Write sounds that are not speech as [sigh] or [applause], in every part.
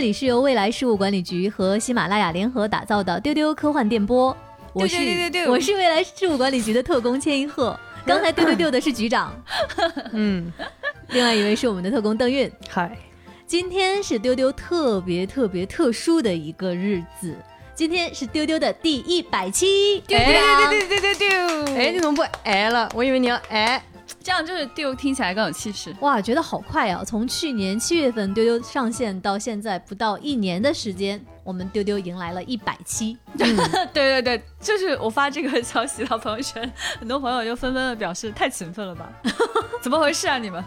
这里是由未来事务管理局和喜马拉雅联合打造的丢丢科幻电波。我是我是未来事务管理局的特工千一鹤。[laughs] 刚才丢丢丢的是局长，[laughs] 嗯，另外一位是我们的特工邓韵。嗨，今天是丢丢特别特别特殊的一个日子，今天是丢丢的第一百期。丢丢丢丢丢丢丢！哎，你怎么不哎了？我以为你要哎。这样就是丢听起来更有气势哇！觉得好快啊，从去年七月份丢丢上线到现在不到一年的时间，我们丢丢迎来了一百期。[laughs] 对对对，就是我发这个消息到朋友圈，很多朋友就纷纷的表示太勤奋了吧？[laughs] 怎么回事啊你们？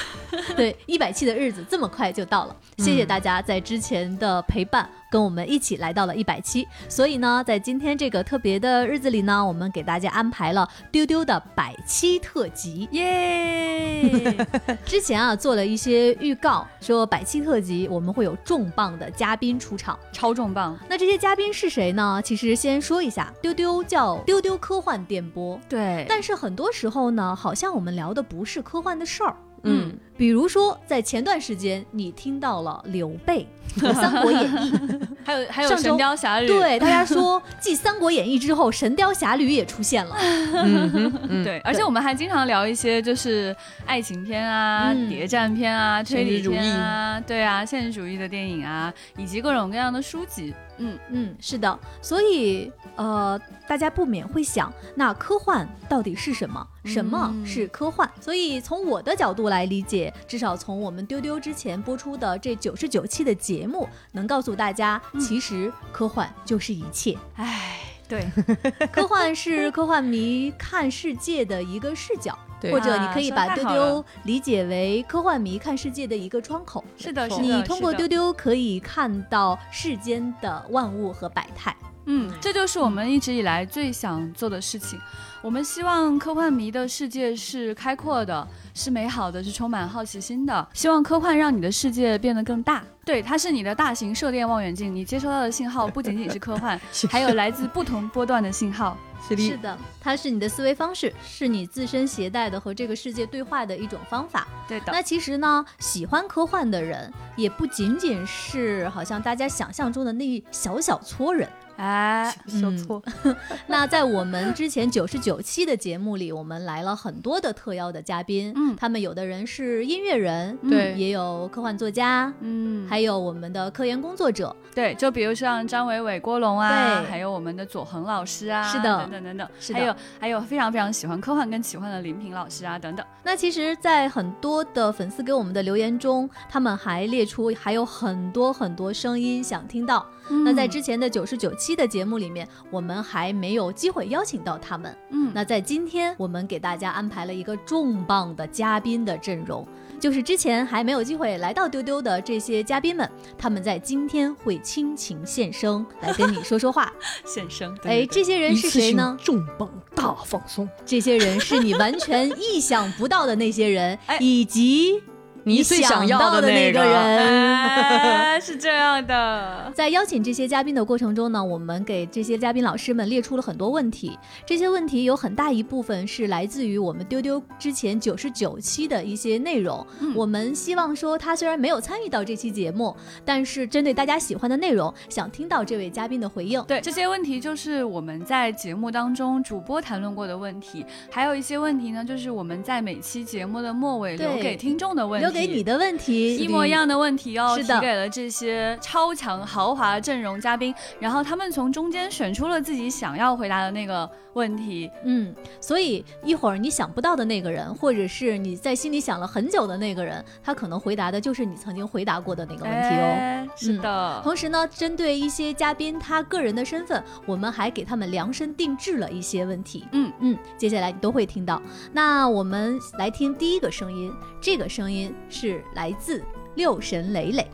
[laughs] 对，一百期的日子这么快就到了，谢谢大家在之前的陪伴。跟我们一起来到了一百期，所以呢，在今天这个特别的日子里呢，我们给大家安排了丢丢的百期特辑，耶！之前啊做了一些预告，说百期特辑我们会有重磅的嘉宾出场，超重磅。那这些嘉宾是谁呢？其实先说一下，丢丢叫丢丢科幻电波，对。但是很多时候呢，好像我们聊的不是科幻的事儿。嗯，比如说，在前段时间，你听到了刘备和《三国演义》，[laughs] 还有还有《神雕侠侣》。对，大家说继《三国演义》之后，《神雕侠侣》也出现了。嗯 [laughs] 对，而且我们还经常聊一些就是爱情片啊、谍战片啊、推理片啊，对啊，现实主义的电影啊，以及各种各样的书籍。嗯。嗯，是的，所以呃，大家不免会想，那科幻到底是什么？什么是科幻？所以从我的角度来理解，至少从我们丢丢之前播出的这九十九期的节目，能告诉大家，其实科幻就是一切。哎，对，[laughs] 科幻是科幻迷看世界的一个视角。或者你可以把丢丢理解为科幻迷看世界的一个窗口。是的，你通过丢丢可以看到世间的万物和百态。嗯，这就是我们一直以来最想做的事情。我们希望科幻迷的世界是开阔的，是美好的，是充满好奇心的。希望科幻让你的世界变得更大。对，它是你的大型射电望远镜，你接收到的信号不仅仅是科幻，[laughs] 还有来自不同波段的信号。是的，它是你的思维方式，是你自身携带的和这个世界对话的一种方法。对的。那其实呢，喜欢科幻的人也不仅仅是好像大家想象中的那一小小撮人。哎，小错。[laughs] 那在我们之前九十九期的节目里，我们来了很多的特邀的嘉宾。嗯，他们有的人是音乐人，对，也有科幻作家，嗯，还有我们的科研工作者。对，就比如像张伟伟、郭龙啊，还有我们的左恒老师啊，是的，等等等等，还有还有非常非常喜欢科幻跟奇幻的林平老师啊，等等。那其实，在很多的粉丝给我们的留言中，他们还列出还有很多很多声音想听到。那在之前的九十九期的节目里面，我们还没有机会邀请到他们。嗯，那在今天，我们给大家安排了一个重磅的嘉宾的阵容，就是之前还没有机会来到丢丢的这些嘉宾们，他们在今天会倾情现身来跟你说说话。[laughs] 现身，哎，这些人是谁呢？重磅大放松，这些人是你完全意想不到的那些人，[laughs] 以及。你最想要的那个人 [laughs] 是这样的。[laughs] 在邀请这些嘉宾的过程中呢，我们给这些嘉宾老师们列出了很多问题。这些问题有很大一部分是来自于我们丢丢之前九十九期的一些内容。我们希望说，他虽然没有参与到这期节目，但是针对大家喜欢的内容，想听到这位嘉宾的回应。对这些问题，就是我们在节目当中主播谈论过的问题，还有一些问题呢，就是我们在每期节目的末尾留给听众的问题。给你的问题一模一样的问题哦，提给了这些超强豪华阵容嘉宾，然后他们从中间选出了自己想要回答的那个问题。嗯，所以一会儿你想不到的那个人，或者是你在心里想了很久的那个人，他可能回答的就是你曾经回答过的那个问题哦。是的。同时呢，针对一些嘉宾他个人的身份，我们还给他们量身定制了一些问题。嗯嗯，接下来你都会听到。那我们来听第一个声音，这个声音。是来自六神磊磊。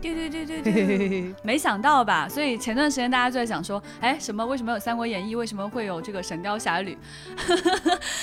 对对对对对，[laughs] 没想到吧？所以前段时间大家就在讲说，哎，什么？为什么有《三国演义》？为什么会有这个《神雕侠侣》？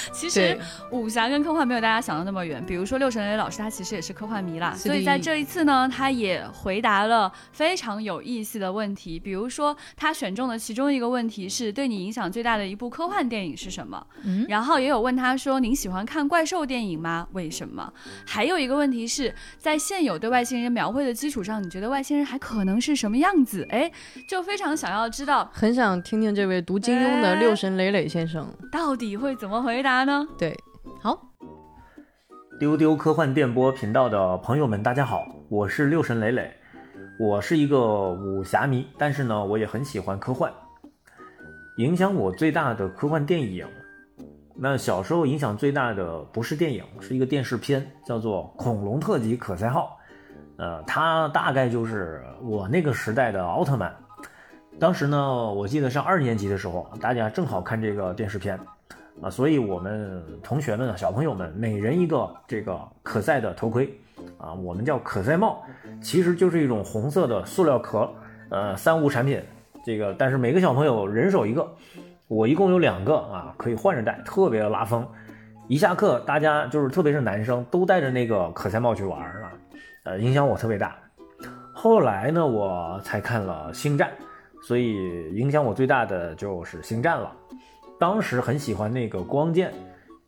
[laughs] 其实武侠跟科幻没有大家想的那么远。比如说六神磊老师，他其实也是科幻迷啦。所以在这一次呢，他也回答了非常有意思的问题。比如说，他选中的其中一个问题是对你影响最大的一部科幻电影是什么？嗯。然后也有问他说，您喜欢看怪兽电影吗？为什么？还有一个问题是在现有对外星人描绘的基础上。你觉得外星人还可能是什么样子？哎，就非常想要知道，很想听听这位读金庸的六神磊磊先生到底会怎么回答呢？对，好，丢丢科幻电波频道的朋友们，大家好，我是六神磊磊，我是一个武侠迷，但是呢，我也很喜欢科幻。影响我最大的科幻电影，那小时候影响最大的不是电影，是一个电视片，叫做《恐龙特辑：可赛号》。呃，它大概就是我那个时代的奥特曼。当时呢，我记得上二年级的时候，大家正好看这个电视片，啊，所以我们同学们、小朋友们每人一个这个可赛的头盔，啊，我们叫可赛帽，其实就是一种红色的塑料壳，呃，三无产品。这个，但是每个小朋友人手一个，我一共有两个啊，可以换着戴，特别拉风。一下课，大家就是特别是男生都戴着那个可赛帽去玩啊，呃，影响我特别大。后来呢，我才看了《星战》，所以影响我最大的就是《星战》了。当时很喜欢那个光剑，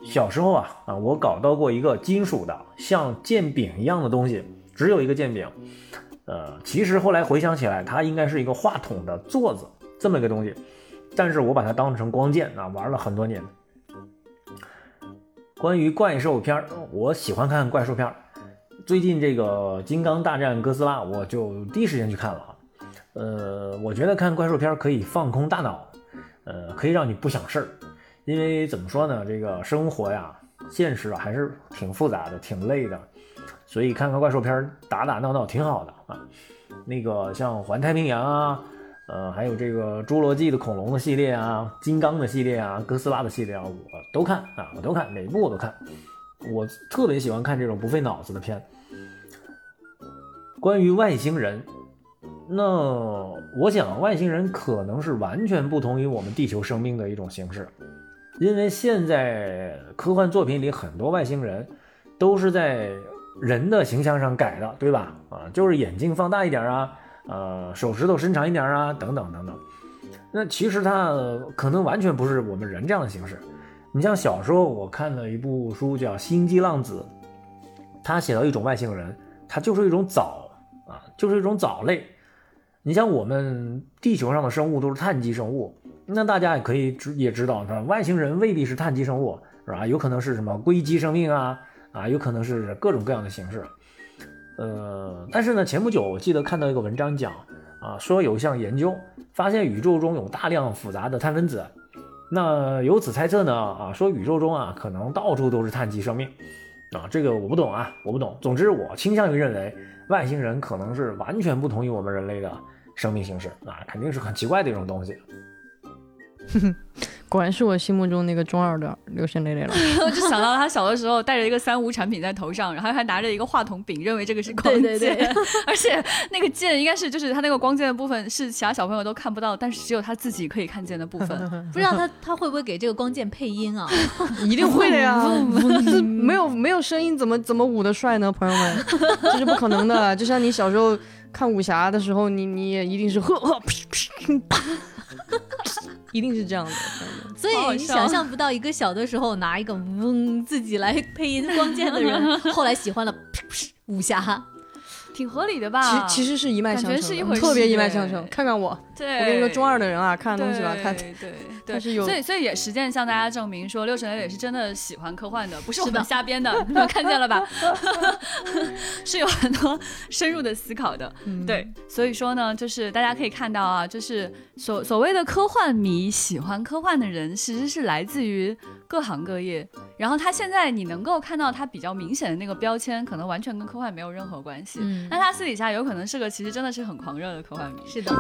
小时候啊啊，我搞到过一个金属的像剑柄一样的东西，只有一个剑柄。呃，其实后来回想起来，它应该是一个话筒的座子这么一个东西，但是我把它当成光剑啊，玩了很多年。关于怪兽片，我喜欢看怪兽片。最近这个《金刚大战哥斯拉》，我就第一时间去看了。呃，我觉得看怪兽片可以放空大脑，呃，可以让你不想事儿。因为怎么说呢，这个生活呀，现实啊，还是挺复杂的，挺累的。所以看看怪兽片打打闹闹挺好的啊。那个像环太平洋啊，呃，还有这个侏罗纪的恐龙的系列啊，金刚的系列啊，哥斯拉的系列啊，我都看啊，我都看，每部我都看。我特别喜欢看这种不费脑子的片。关于外星人，那我想外星人可能是完全不同于我们地球生命的一种形式，因为现在科幻作品里很多外星人都是在。人的形象上改的，对吧？啊，就是眼睛放大一点啊，呃，手指头伸长一点啊，等等等等。那其实它可能完全不是我们人这样的形式。你像小时候我看了一部书叫《星际浪子》，他写到一种外星人，他就是一种藻啊，就是一种藻类。你像我们地球上的生物都是碳基生物，那大家也可以知也知道，外星人未必是碳基生物，是吧？有可能是什么硅基生命啊？啊，有可能是各种各样的形式，呃，但是呢，前不久我记得看到一个文章讲，啊，说有一项研究发现宇宙中有大量复杂的碳分子，那由此猜测呢，啊，说宇宙中啊可能到处都是碳基生命，啊，这个我不懂啊，我不懂。总之，我倾向于认为外星人可能是完全不同于我们人类的生命形式，啊，肯定是很奇怪的一种东西。哼哼。果然是我心目中那个中二的流神磊磊了。[laughs] 我就想到他小的时候带着一个三无产品在头上，然后还拿着一个话筒柄，认为这个是光剑。对对对，而且那个剑应该是就是他那个光剑的部分是其他小朋友都看不到，但是只有他自己可以看见的部分。[laughs] 不知道他他会不会给这个光剑配音啊？[laughs] 一定会的呀！没有没有声音怎么怎么舞的帅呢？朋友们，这是不可能的。就像你小时候看武侠的时候，你你也一定是呵呵啪。[laughs] 一定是这样的，所以你想象不到一个小的时候拿一个嗡自己来配音光剑的人，[laughs] 后来喜欢了武侠。挺合理的吧？其其实是一脉相承，特别一脉相承。看看我，对，我跟你说，中二的人啊，看东西吧，他对对 [laughs] 是有，所以所以也实践向大家证明说，六神磊磊是真的喜欢科幻的，不是我们瞎编的，[laughs] 你们看见了吧？[laughs] 是有很多深入的思考的，对。所以说呢，就是大家可以看到啊，就是所所谓的科幻迷，喜欢科幻的人，其实是来自于。各行各业，然后他现在你能够看到他比较明显的那个标签，可能完全跟科幻没有任何关系。嗯，那他私底下有可能是个其实真的是很狂热的科幻迷。是的。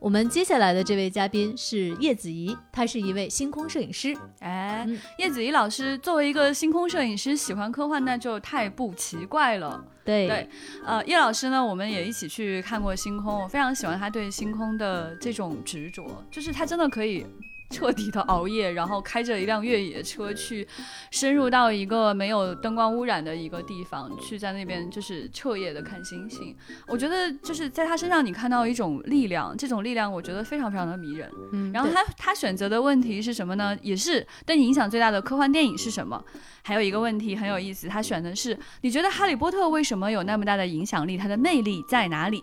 我们接下来的这位嘉宾是叶子怡，她是一位星空摄影师。哎，叶子怡老师作为一个星空摄影师，喜欢科幻那就太不奇怪了。对对，呃，叶老师呢，我们也一起去看过星空，我非常喜欢他对星空的这种执着，就是他真的可以。彻底的熬夜，然后开着一辆越野车去深入到一个没有灯光污染的一个地方，去在那边就是彻夜的看星星。我觉得就是在他身上你看到一种力量，这种力量我觉得非常非常的迷人。嗯，然后他他选择的问题是什么呢？也是对你影响最大的科幻电影是什么？还有一个问题很有意思，他选的是你觉得哈利波特为什么有那么大的影响力？它的魅力在哪里？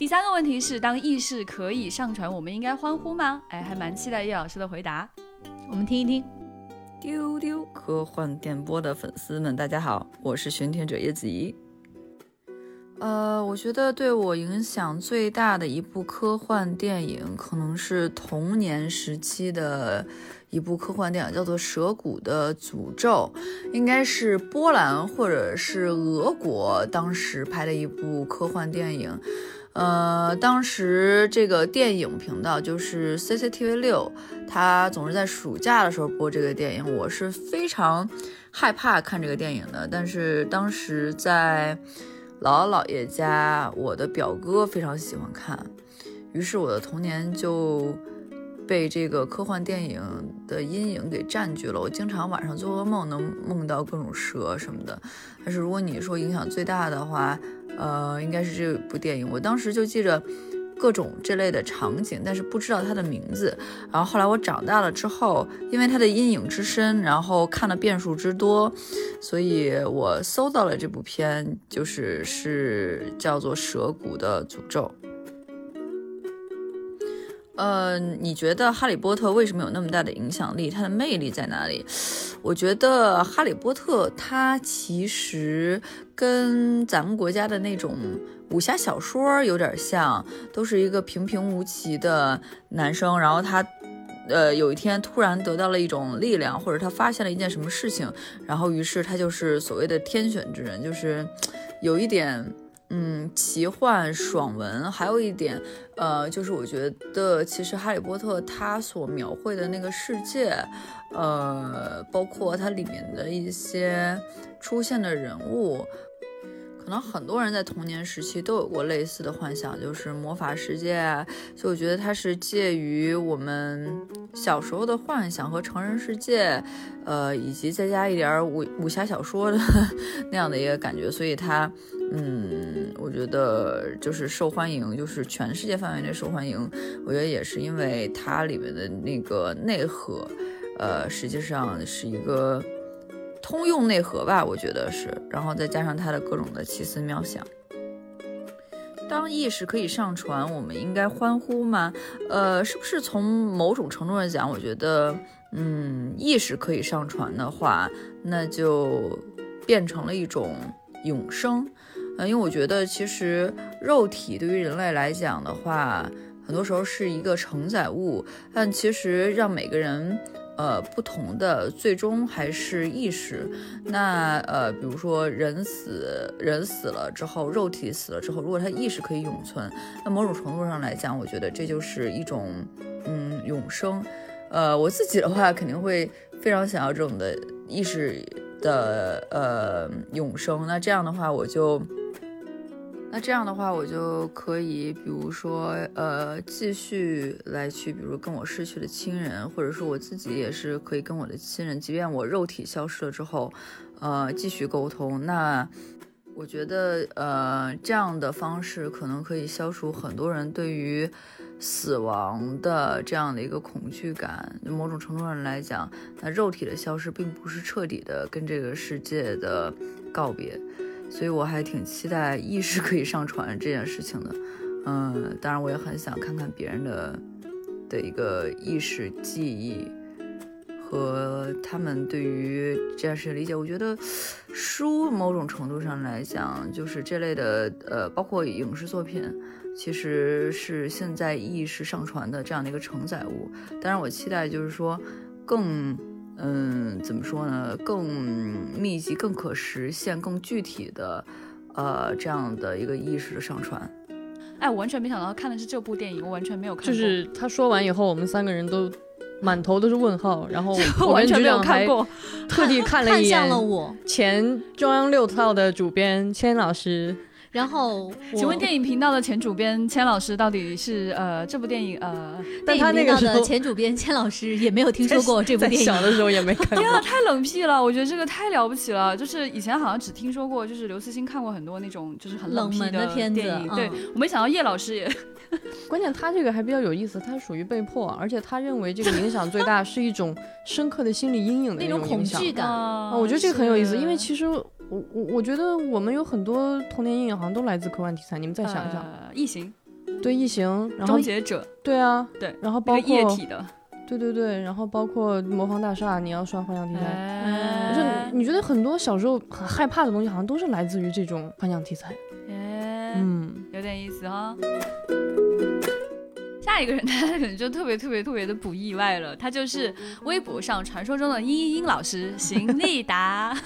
第三个问题是，当意识可以上传，我们应该欢呼吗？哎，还蛮期待叶老师的回答，我们听一听。丢丢科幻电波的粉丝们，大家好，我是巡天者叶子怡。呃，我觉得对我影响最大的一部科幻电影，可能是童年时期的一部科幻电影，叫做《蛇骨的诅咒》，应该是波兰或者是俄国当时拍的一部科幻电影。呃，当时这个电影频道就是 CCTV 六，它总是在暑假的时候播这个电影。我是非常害怕看这个电影的，但是当时在姥姥姥爷家，我的表哥非常喜欢看，于是我的童年就被这个科幻电影的阴影给占据了。我经常晚上做噩梦，能梦到各种蛇什么的。但是如果你说影响最大的话，呃，应该是这部电影，我当时就记着各种这类的场景，但是不知道它的名字。然后后来我长大了之后，因为它的阴影之深，然后看的遍数之多，所以我搜到了这部片，就是是叫做《蛇骨的诅咒》。呃，你觉得《哈利波特》为什么有那么大的影响力？它的魅力在哪里？我觉得《哈利波特》它其实跟咱们国家的那种武侠小说有点像，都是一个平平无奇的男生，然后他，呃，有一天突然得到了一种力量，或者他发现了一件什么事情，然后于是他就是所谓的天选之人，就是有一点。嗯，奇幻爽文，还有一点，呃，就是我觉得其实《哈利波特》它所描绘的那个世界，呃，包括它里面的一些出现的人物。可能很多人在童年时期都有过类似的幻想，就是魔法世界。所以我觉得它是介于我们小时候的幻想和成人世界，呃，以及再加一点武武侠小说的 [laughs] 那样的一个感觉。所以它，嗯，我觉得就是受欢迎，就是全世界范围内受欢迎。我觉得也是因为它里面的那个内核，呃，实际上是一个。通用内核吧，我觉得是，然后再加上它的各种的奇思妙想。当意识可以上传，我们应该欢呼吗？呃，是不是从某种程度上讲，我觉得，嗯，意识可以上传的话，那就变成了一种永生。呃，因为我觉得其实肉体对于人类来讲的话，很多时候是一个承载物，但其实让每个人。呃，不同的最终还是意识。那呃，比如说人死，人死了之后，肉体死了之后，如果他意识可以永存，那某种程度上来讲，我觉得这就是一种嗯永生。呃，我自己的话肯定会非常想要这种的意识的呃永生。那这样的话，我就。那这样的话，我就可以，比如说，呃，继续来去，比如跟我逝去的亲人，或者说我自己也是可以跟我的亲人，即便我肉体消失了之后，呃，继续沟通。那我觉得，呃，这样的方式可能可以消除很多人对于死亡的这样的一个恐惧感。某种程度上来讲，那肉体的消失并不是彻底的跟这个世界的告别。所以我还挺期待意识可以上传这件事情的，嗯，当然我也很想看看别人的的一个意识记忆和他们对于这件事的理解。我觉得书某种程度上来讲，就是这类的，呃，包括影视作品，其实是现在意识上传的这样的一个承载物。当然，我期待就是说更。嗯，怎么说呢？更密集、更可实现、更具体的，呃，这样的一个意识的上传。哎，我完全没想到看的是这部电影，我完全没有看。就是他说完以后，我们三个人都满头都是问号，然后 [laughs] 我完全没有看过，特地看了一眼 [laughs] 了我前中央六套的主编千老师，然后，请问电影频道的前主编千老师到底是呃这部电影呃，电影频道的前主编千老师也没有听说过这部电影，小的时候也没看。[laughs] 天啊，太冷僻了！我觉得这个太了不起了。就是以前好像只听说过，就是刘慈欣看过很多那种就是很冷门的片子。对，我没想到叶老师也。[laughs] 关键他这个还比较有意思，他属于被迫，而且他认为这个影响最大是一种深刻的心理阴影的那种恐惧感啊。我觉得这个很有意思，因为其实。我我我觉得我们有很多童年阴影，好像都来自科幻题材。你们再想想，异形，对异形，然后终结者，对啊，对，然后包括液体的，对对对，然后包括魔方大厦，你要刷幻想题材，就你觉得很多小时候很害怕的东西，好像都是来自于这种幻想题材，嗯，有点意思哈。下一个人，他可能就特别特别特别的不意外了。他就是微博上传说中的殷殷殷老师邢立达，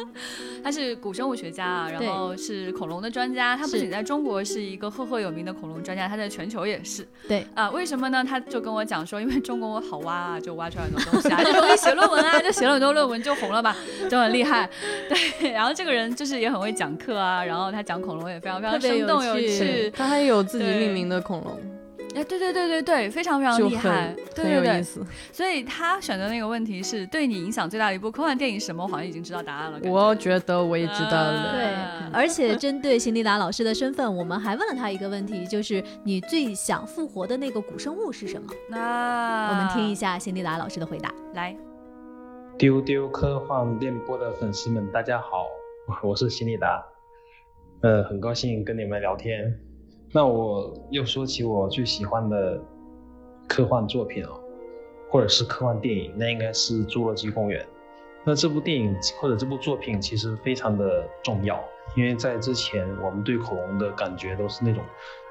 [laughs] 他是古生物学家啊，然后是恐龙的专家。他不仅在中国是一个赫赫有名的恐龙专家，他在全球也是。对啊，为什么呢？他就跟我讲说，因为中国我好挖啊，就挖出来很多东西啊，就容易写论文啊，就写了很多论文就红了吧，[laughs] 就很厉害。[laughs] 对，然后这个人就是也很会讲课啊，然后他讲恐龙也非常非常生动有趣。他还有自己命名的恐龙。哎，对对对对对，非常非常厉害，对对对，所以他选的那个问题是对你影响最大的一部科幻电影什么？我好像已经知道答案了。我觉得我也知道了。对，而且针对辛迪达老师的身份，我们还问了他一个问题，就是你最想复活的那个古生物是什么？那我们听一下辛迪达老师的回答。来，丢丢科幻电波的粉丝们，大家好，我是辛迪达，呃，很高兴跟你们聊天。那我又说起我最喜欢的科幻作品哦，或者是科幻电影，那应该是《侏罗纪公园》。那这部电影或者这部作品其实非常的重要，因为在之前我们对恐龙的感觉都是那种，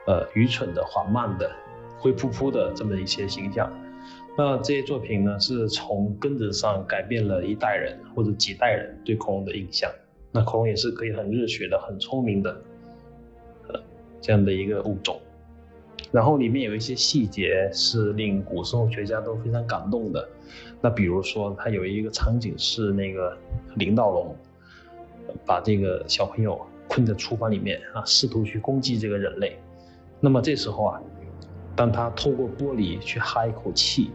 呃，愚蠢的、缓慢的、灰扑扑的这么一些形象。那这些作品呢，是从根子上改变了一代人或者几代人对恐龙的印象。那恐龙也是可以很热血的、很聪明的。这样的一个物种，然后里面有一些细节是令古生物学家都非常感动的。那比如说，它有一个场景是那个领导龙把这个小朋友困在厨房里面啊，试图去攻击这个人类。那么这时候啊，当他透过玻璃去哈一口气，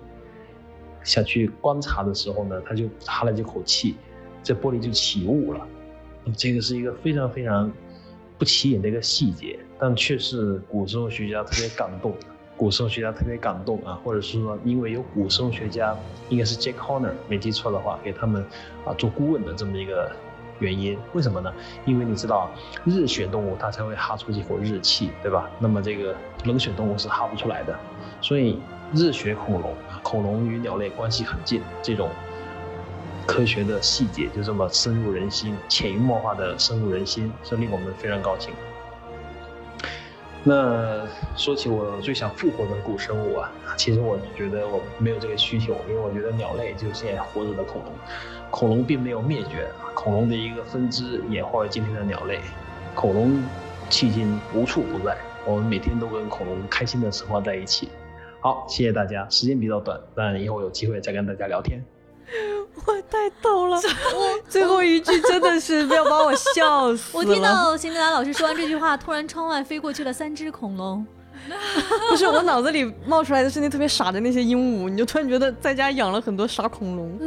想去观察的时候呢，他就哈了这口气，这玻璃就起雾了。那么这个是一个非常非常。不起眼的一个细节，但却是古生物学家特别感动。古生物学家特别感动啊，或者是说，因为有古生物学家，应该是 Jack Horner，没记错的话，给他们啊做顾问的这么一个原因。为什么呢？因为你知道，热血动物它才会哈出这口热气，对吧？那么这个冷血动物是哈不出来的。所以，热血恐龙，恐龙与鸟类关系很近，这种。科学的细节就这么深入人心、潜移默化的深入人心，这令我们非常高兴。那说起我最想复活的古生物啊，其实我觉得我没有这个需求，因为我觉得鸟类就是现在活着的恐龙，恐龙并没有灭绝，恐龙的一个分支演化为今天的鸟类，恐龙迄今无处不在，我们每天都跟恐龙开心的生活在一起。好，谢谢大家，时间比较短，但以后有机会再跟大家聊天。[laughs] 我太逗了，[laughs] 最后一句真的是要把我笑死了。我 [laughs] 听到辛德拉老师说完这句话，突然窗外飞过去了三只恐龙。不是我脑子里冒出来的是那特别傻的那些鹦鹉，你就突然觉得在家养了很多傻恐龙。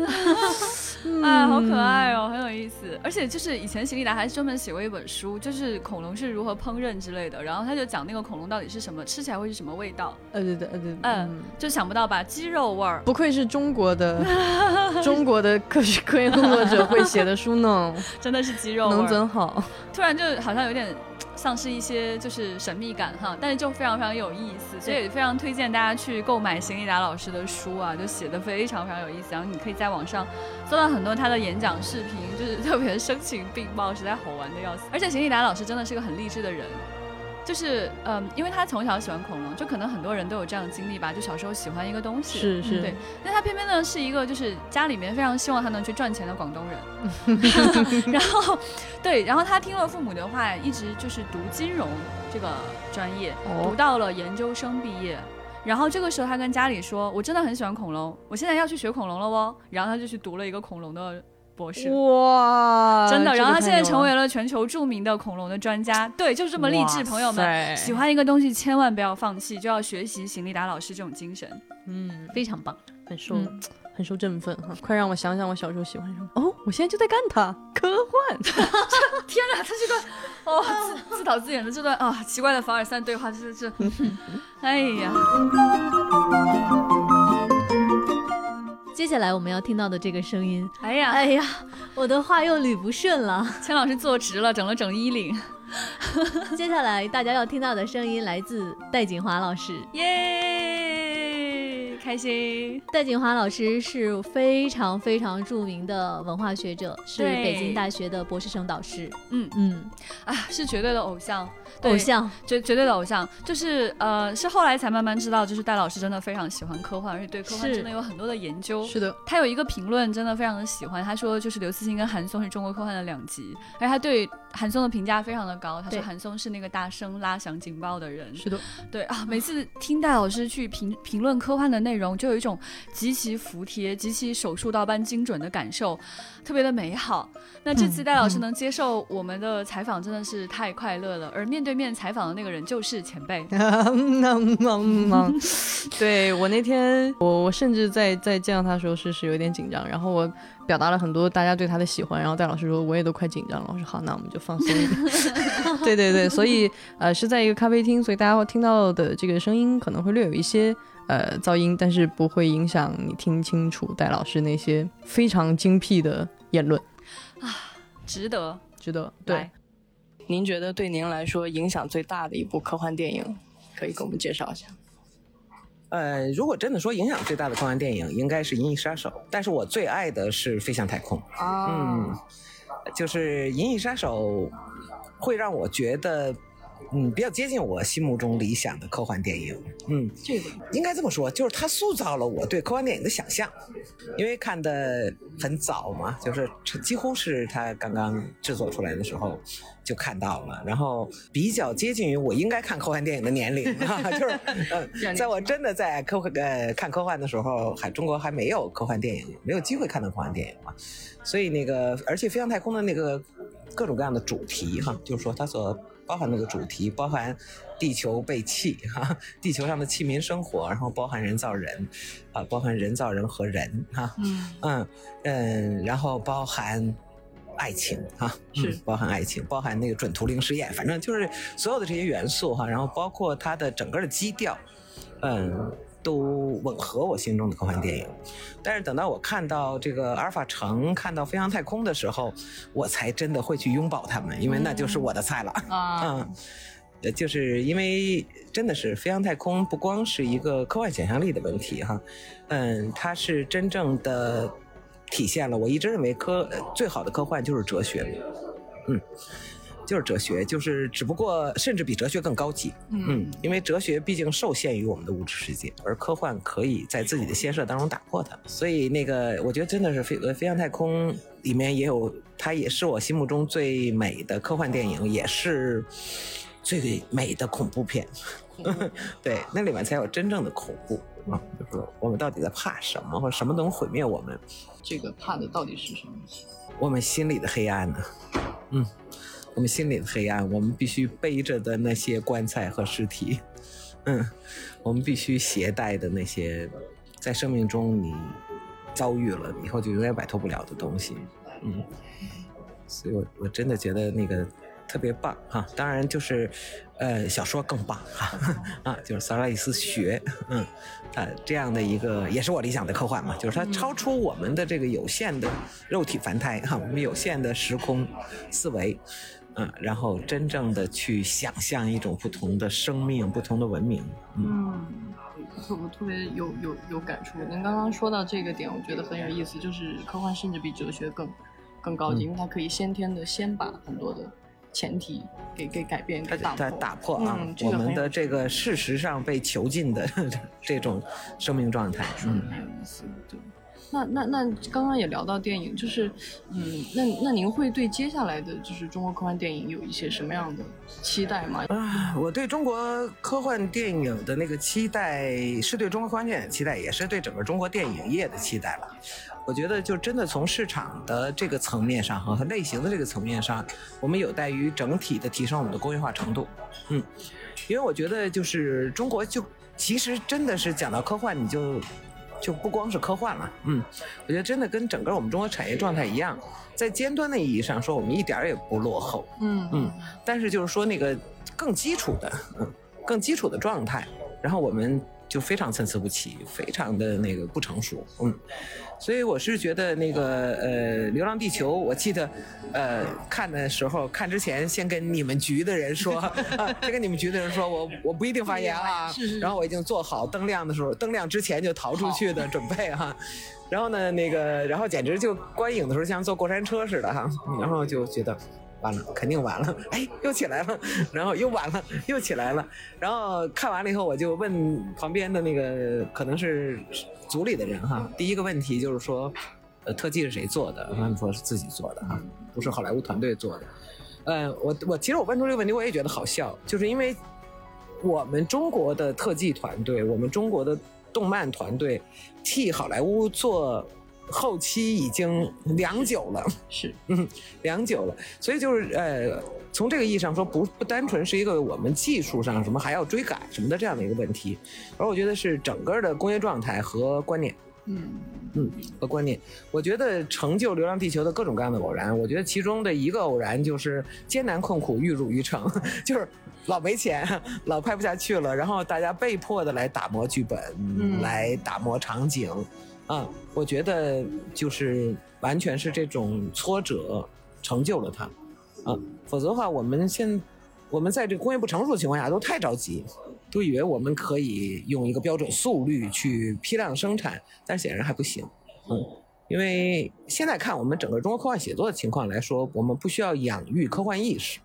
啊，好可爱哦，很有意思。而且就是以前邢立达还专门写过一本书，就是恐龙是如何烹饪之类的。然后他就讲那个恐龙到底是什么，吃起来会是什么味道。呃对对呃对，嗯，就想不到吧，鸡肉味儿。不愧是中国的 [laughs] 中国的科学科研工作者会写的书呢，[laughs] 真的是鸡肉味能真好。突然就好像有点。丧失一些就是神秘感哈，但是就非常非常有意思，所以非常推荐大家去购买邢立达老师的书啊，就写的非常非常有意思。然后你可以在网上搜到很多他的演讲视频，就是特别声情并茂，实在好玩的要死。而且邢立达老师真的是个很励志的人。就是，嗯，因为他从小喜欢恐龙，就可能很多人都有这样的经历吧。就小时候喜欢一个东西，是是，对。那他偏偏呢是一个，就是家里面非常希望他能去赚钱的广东人。[laughs] 然后，对，然后他听了父母的话，一直就是读金融这个专业，读到了研究生毕业。然后这个时候他跟家里说：“我真的很喜欢恐龙，我现在要去学恐龙了哦。”然后他就去读了一个恐龙的。博士。哇，真的，然后他现在成为了了全球著名的恐龙的专家，对，就是这么励志。朋友们，喜欢一个东西千万不要放弃，就要学习邢立达老师这种精神。嗯，非常棒。很受、嗯很受振奋哈。快让我想想我小时候喜欢什么哦，我现在就在干它，科幻。[laughs] 天哪，他这个哦自自导自演的这段啊、奇怪的凡尔赛对话，真的是，[laughs] 哎呀，接下来我们要听到的这个声音，哎呀，哎呀，我的话又捋不顺了。钱老师坐直了，整了整衣领，[laughs] 接下来大家要听到的声音来自戴锦华老师。耶，开心。戴锦华老师是非常非常著名的文化学者，是北京大学的博士生导师。嗯。嗯，啊，是绝对的偶像，偶像，绝绝对的偶像，就是呃，是后来才慢慢知道，就是戴老师真的非常喜欢科幻，而且对科幻真的有很多的研究。是的，他有一个评论真的非常的喜欢，他说就是刘慈欣跟韩松是中国科幻的两极，而他对韩松的评价非常的高，他说韩松是那个大声拉响警报的人。是的，对啊，每次听戴老师去评评论科幻的内容，就有一种极其服帖、极其手术刀般精准的感受，特别的美好。那这次戴老师能接受我们的采访，真的是太快乐了。而面对面采访的那个人就是前辈，[laughs] 对我那天，我我甚至在在见到他的时候是是有点紧张，然后我表达了很多大家对他的喜欢，然后戴老师说我也都快紧张了，我说好，那我们就放松 [laughs] 一点。对对对，所以呃是在一个咖啡厅，所以大家会听到的这个声音可能会略有一些呃噪音，但是不会影响你听清楚戴老师那些非常精辟的言论啊，值得。值得对。您觉得对您来说影响最大的一部科幻电影，可以给我们介绍一下？呃，如果真的说影响最大的科幻电影，应该是《银翼杀手》，但是我最爱的是《飞向太空》。啊嗯，就是《银翼杀手》会让我觉得，嗯，比较接近我心目中理想的科幻电影。嗯，这个。应该这么说，就是它塑造了我对科幻电影的想象，因为看的很早嘛，就是几乎是它刚刚制作出来的时候就看到了，然后比较接近于我应该看科幻电影的年龄啊，[laughs] 就是 [laughs] 呃，在我真的在科幻呃看科幻的时候，还中国还没有科幻电影，没有机会看到科幻电影嘛，所以那个而且飞向太空的那个各种各样的主题哈，就是说它所包含那个主题，包含地球被弃哈，地球上的弃民生活，然后包含人造人，啊，包含人造人和人哈，嗯。嗯嗯，然后包含爱情哈，是。嗯包含爱情，包含那个准图灵实验，反正就是所有的这些元素哈，然后包括它的整个的基调，嗯。都吻合我心中的科幻电影，但是等到我看到这个阿尔法城，看到飞向太空的时候，我才真的会去拥抱他们，因为那就是我的菜了。[laughs] 啊，嗯，呃，就是因为真的是飞向太空不光是一个科幻想象力的问题哈，嗯，它是真正的体现了我一直认为科呃最好的科幻就是哲学，嗯，就是哲学，就是只不过甚至比哲学更高级，嗯，因为哲学毕竟受限于我们的物质世界，而科幻可以在自己的先设当中打破它，所以那个我觉得真的是飞呃飞向太空里面也有，它也是我心目中最美的科幻电影，也是最美的恐怖片。[laughs] 对，那里面才有真正的恐怖啊！就是我们到底在怕什么，或者什么能毁灭我们？这个怕的到底是什么？我们心里的黑暗呢？嗯，我们心里的黑暗，我们必须背着的那些棺材和尸体，[laughs] 嗯，我们必须携带的那些，在生命中你遭遇了以后就永远摆脱不了的东西，嗯，所以我我真的觉得那个特别棒哈、当然就是，呃，小说更棒哈 [laughs] 啊，就是萨拉里斯学，嗯，啊这样的一个也是我理想的科幻嘛，就是它超出我们的这个有限的肉体凡胎哈、我们有限的时空思维。嗯，然后真正的去想象一种不同的生命、不同的文明，嗯，[laughs] 我特别有有有感触。您刚刚说到这个点，我觉得很有意思，就是科幻甚至比哲学更更高级，嗯因为它可以先天的先把很多的前提给给改变、给打它破。打破啊，嗯这个我们的这个事实上被囚禁的 [laughs] 这种生命状态，嗯很有意思，对。那那那刚刚也聊到电影，就是嗯，那那您会对接下来的就是中国科幻电影有一些什么样的期待吗？啊，我对中国科幻电影的那个期待，是对中国科幻电影的期待，也是对整个中国电影业的期待了。我觉得，就真的从市场的这个层面上和类型的这个层面上，我们有待于整体的提升我们的工业化程度。嗯，因为我觉得，就是中国就其实真的是讲到科幻，你就就不光是科幻了。嗯，我觉得真的跟整个我们中国产业状态一样，在尖端的意义上说，我们一点儿也不落后。嗯嗯，但是就是说那个更基础的，嗯，更基础的状态，然后我们就非常参差不齐，非常的那个不成熟，嗯，所以我是觉得那个呃，《流浪地球》，我记得呃看的时候，看之前先跟你们局的人说，[laughs] 啊先跟你们局的人说我我不一定发言啊，然后我已经做好灯亮的时候，灯亮之前就逃出去的准备哈、然后呢，那个，然后简直就观影的时候像坐过山车似的哈，然后就觉得完了，肯定完了，哎，又起来了，然后又完了，又起来了，然后看完了以后，我就问旁边的那个可能是组里的人哈，第一个问题就是说，呃，特技是谁做的？他们说是自己做的哈，不是好莱坞团队做的。呃，我我其实我问出这个问题，我也觉得好笑，就是因为我们中国的特技团队，我们中国的动漫团队替好莱坞做后期已经良久了，是，[laughs] 嗯，良久了，所以就是呃，从这个意义上说，不不单纯是一个我们技术上什么还要追赶什么的这样的一个问题，而我觉得是整个的工业状态和观念。嗯。嗯，和观念，我觉得成就《流浪地球》的各种各样的偶然，我觉得其中的一个偶然就是艰难困苦，玉汝于成，[laughs] 就是老没钱，老拍不下去了，然后大家被迫的来打磨剧本，嗯。来打磨场景，啊，我觉得就是完全是这种挫折成就了他，啊，否则的话，我们现我们在这个工业不成熟的情况下都太着急，都以为我们可以用一个标准速率去批量生产，但显然还不行。嗯，因为现在看我们整个中国科幻写作的情况来说，我们不需要养育科幻意识，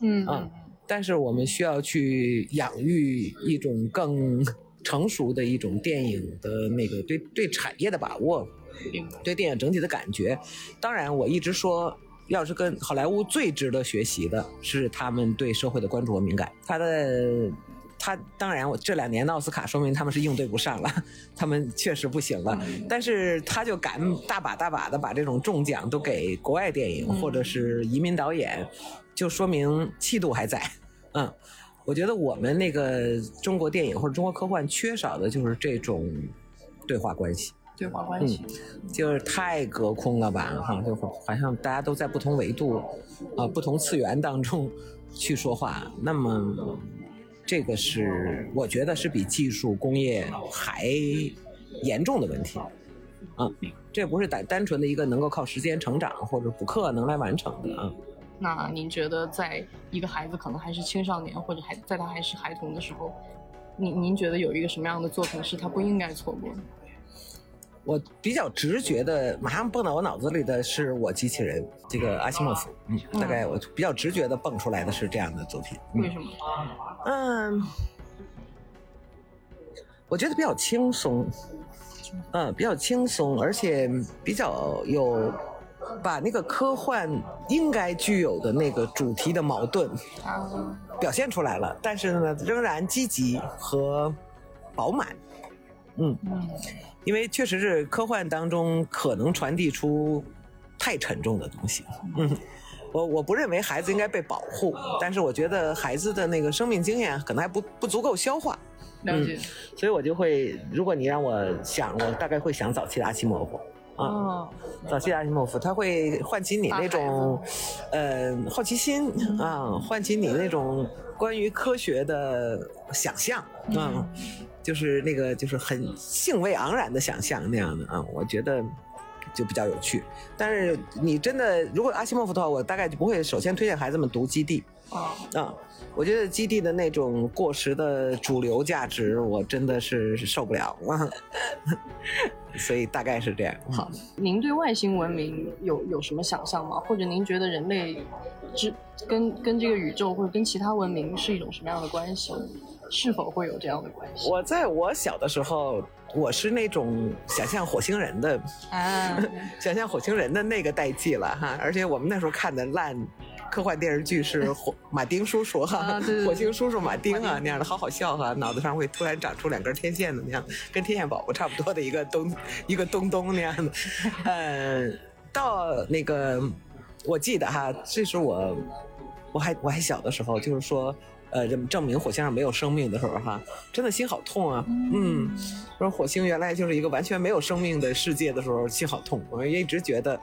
嗯啊但是我们需要去养育一种更成熟的一种电影的那个对对产业的把握，对电影整体的感觉。当然，我一直说，要是跟好莱坞最值得学习的是他们对社会的关注和敏感。他的他当然，我这两年的奥斯卡说明他们是应对不上了，[laughs] 他们确实不行了。但是他就敢大把大把的把这种重奖都给国外电影、或者是移民导演，就说明气度还在。嗯，我觉得我们那个中国电影或者中国科幻缺少的就是这种对话关系。对话关系，就是太隔空了吧，哈，就好像大家都在不同维度，啊、不同次元当中去说话。那么，这个是我觉得是比技术工业还严重的问题，啊，这不是单单纯的一个能够靠时间成长或者补课能来完成的啊。那您觉得，在一个孩子可能还是青少年，或者还在他还是孩童的时候，您您觉得有一个什么样的作品是他不应该错过的？我比较直觉的，马上蹦到我脑子里的是我机器人这个阿西莫夫，嗯，大概我比较直觉的蹦出来的是这样的作品。嗯为什么？嗯，我觉得比较轻松，嗯，比较轻松，而且比较有把那个科幻应该具有的那个主题的矛盾啊，表现出来了，但是呢，仍然积极和饱满。嗯，嗯因为确实是科幻当中可能传递出太沉重的东西。嗯，我我不认为孩子应该被保护，但是我觉得孩子的那个生命经验可能还不不足够消化，了解。所以我就会，如果你让我想，我大概会想早期的阿西莫夫。啊，哦，早期的阿西莫夫，他会唤起你那种，呃，好奇心啊，唤起你那种关于科学的想象啊，就是那个就是很兴味盎然的想象那样的啊，我觉得就比较有趣。但是你真的如果阿西莫夫的话，我大概就不会首先推荐孩子们读《基地》啊，啊，我觉得《基地》的那种过时的主流价值，我真的是受不了啊。[laughs] 所以大概是这样。好，您对外星文明有有什么想象吗？或者您觉得人类之跟跟这个宇宙或者跟其他文明是一种什么样的关系？是否会有这样的关系？我在我小的时候我是那种想象火星人的啊，[laughs] 想象火星人的那个代际了哈。而且我们那时候看的烂科幻电视剧是火马丁叔叔哈，啊对对对火星叔叔马丁啊那样的，好好笑哈，脑子上会突然长出两根天线的那样，跟天线宝宝差不多的一个东一个东东那样的。[laughs] 呃，到那个我记得哈，这是我我还我还小的时候，就是说。呃，证证明火星上没有生命的时候，哈，真的心好痛啊。嗯，说火星原来就是一个完全没有生命的世界的时候，心好痛。我一直觉得，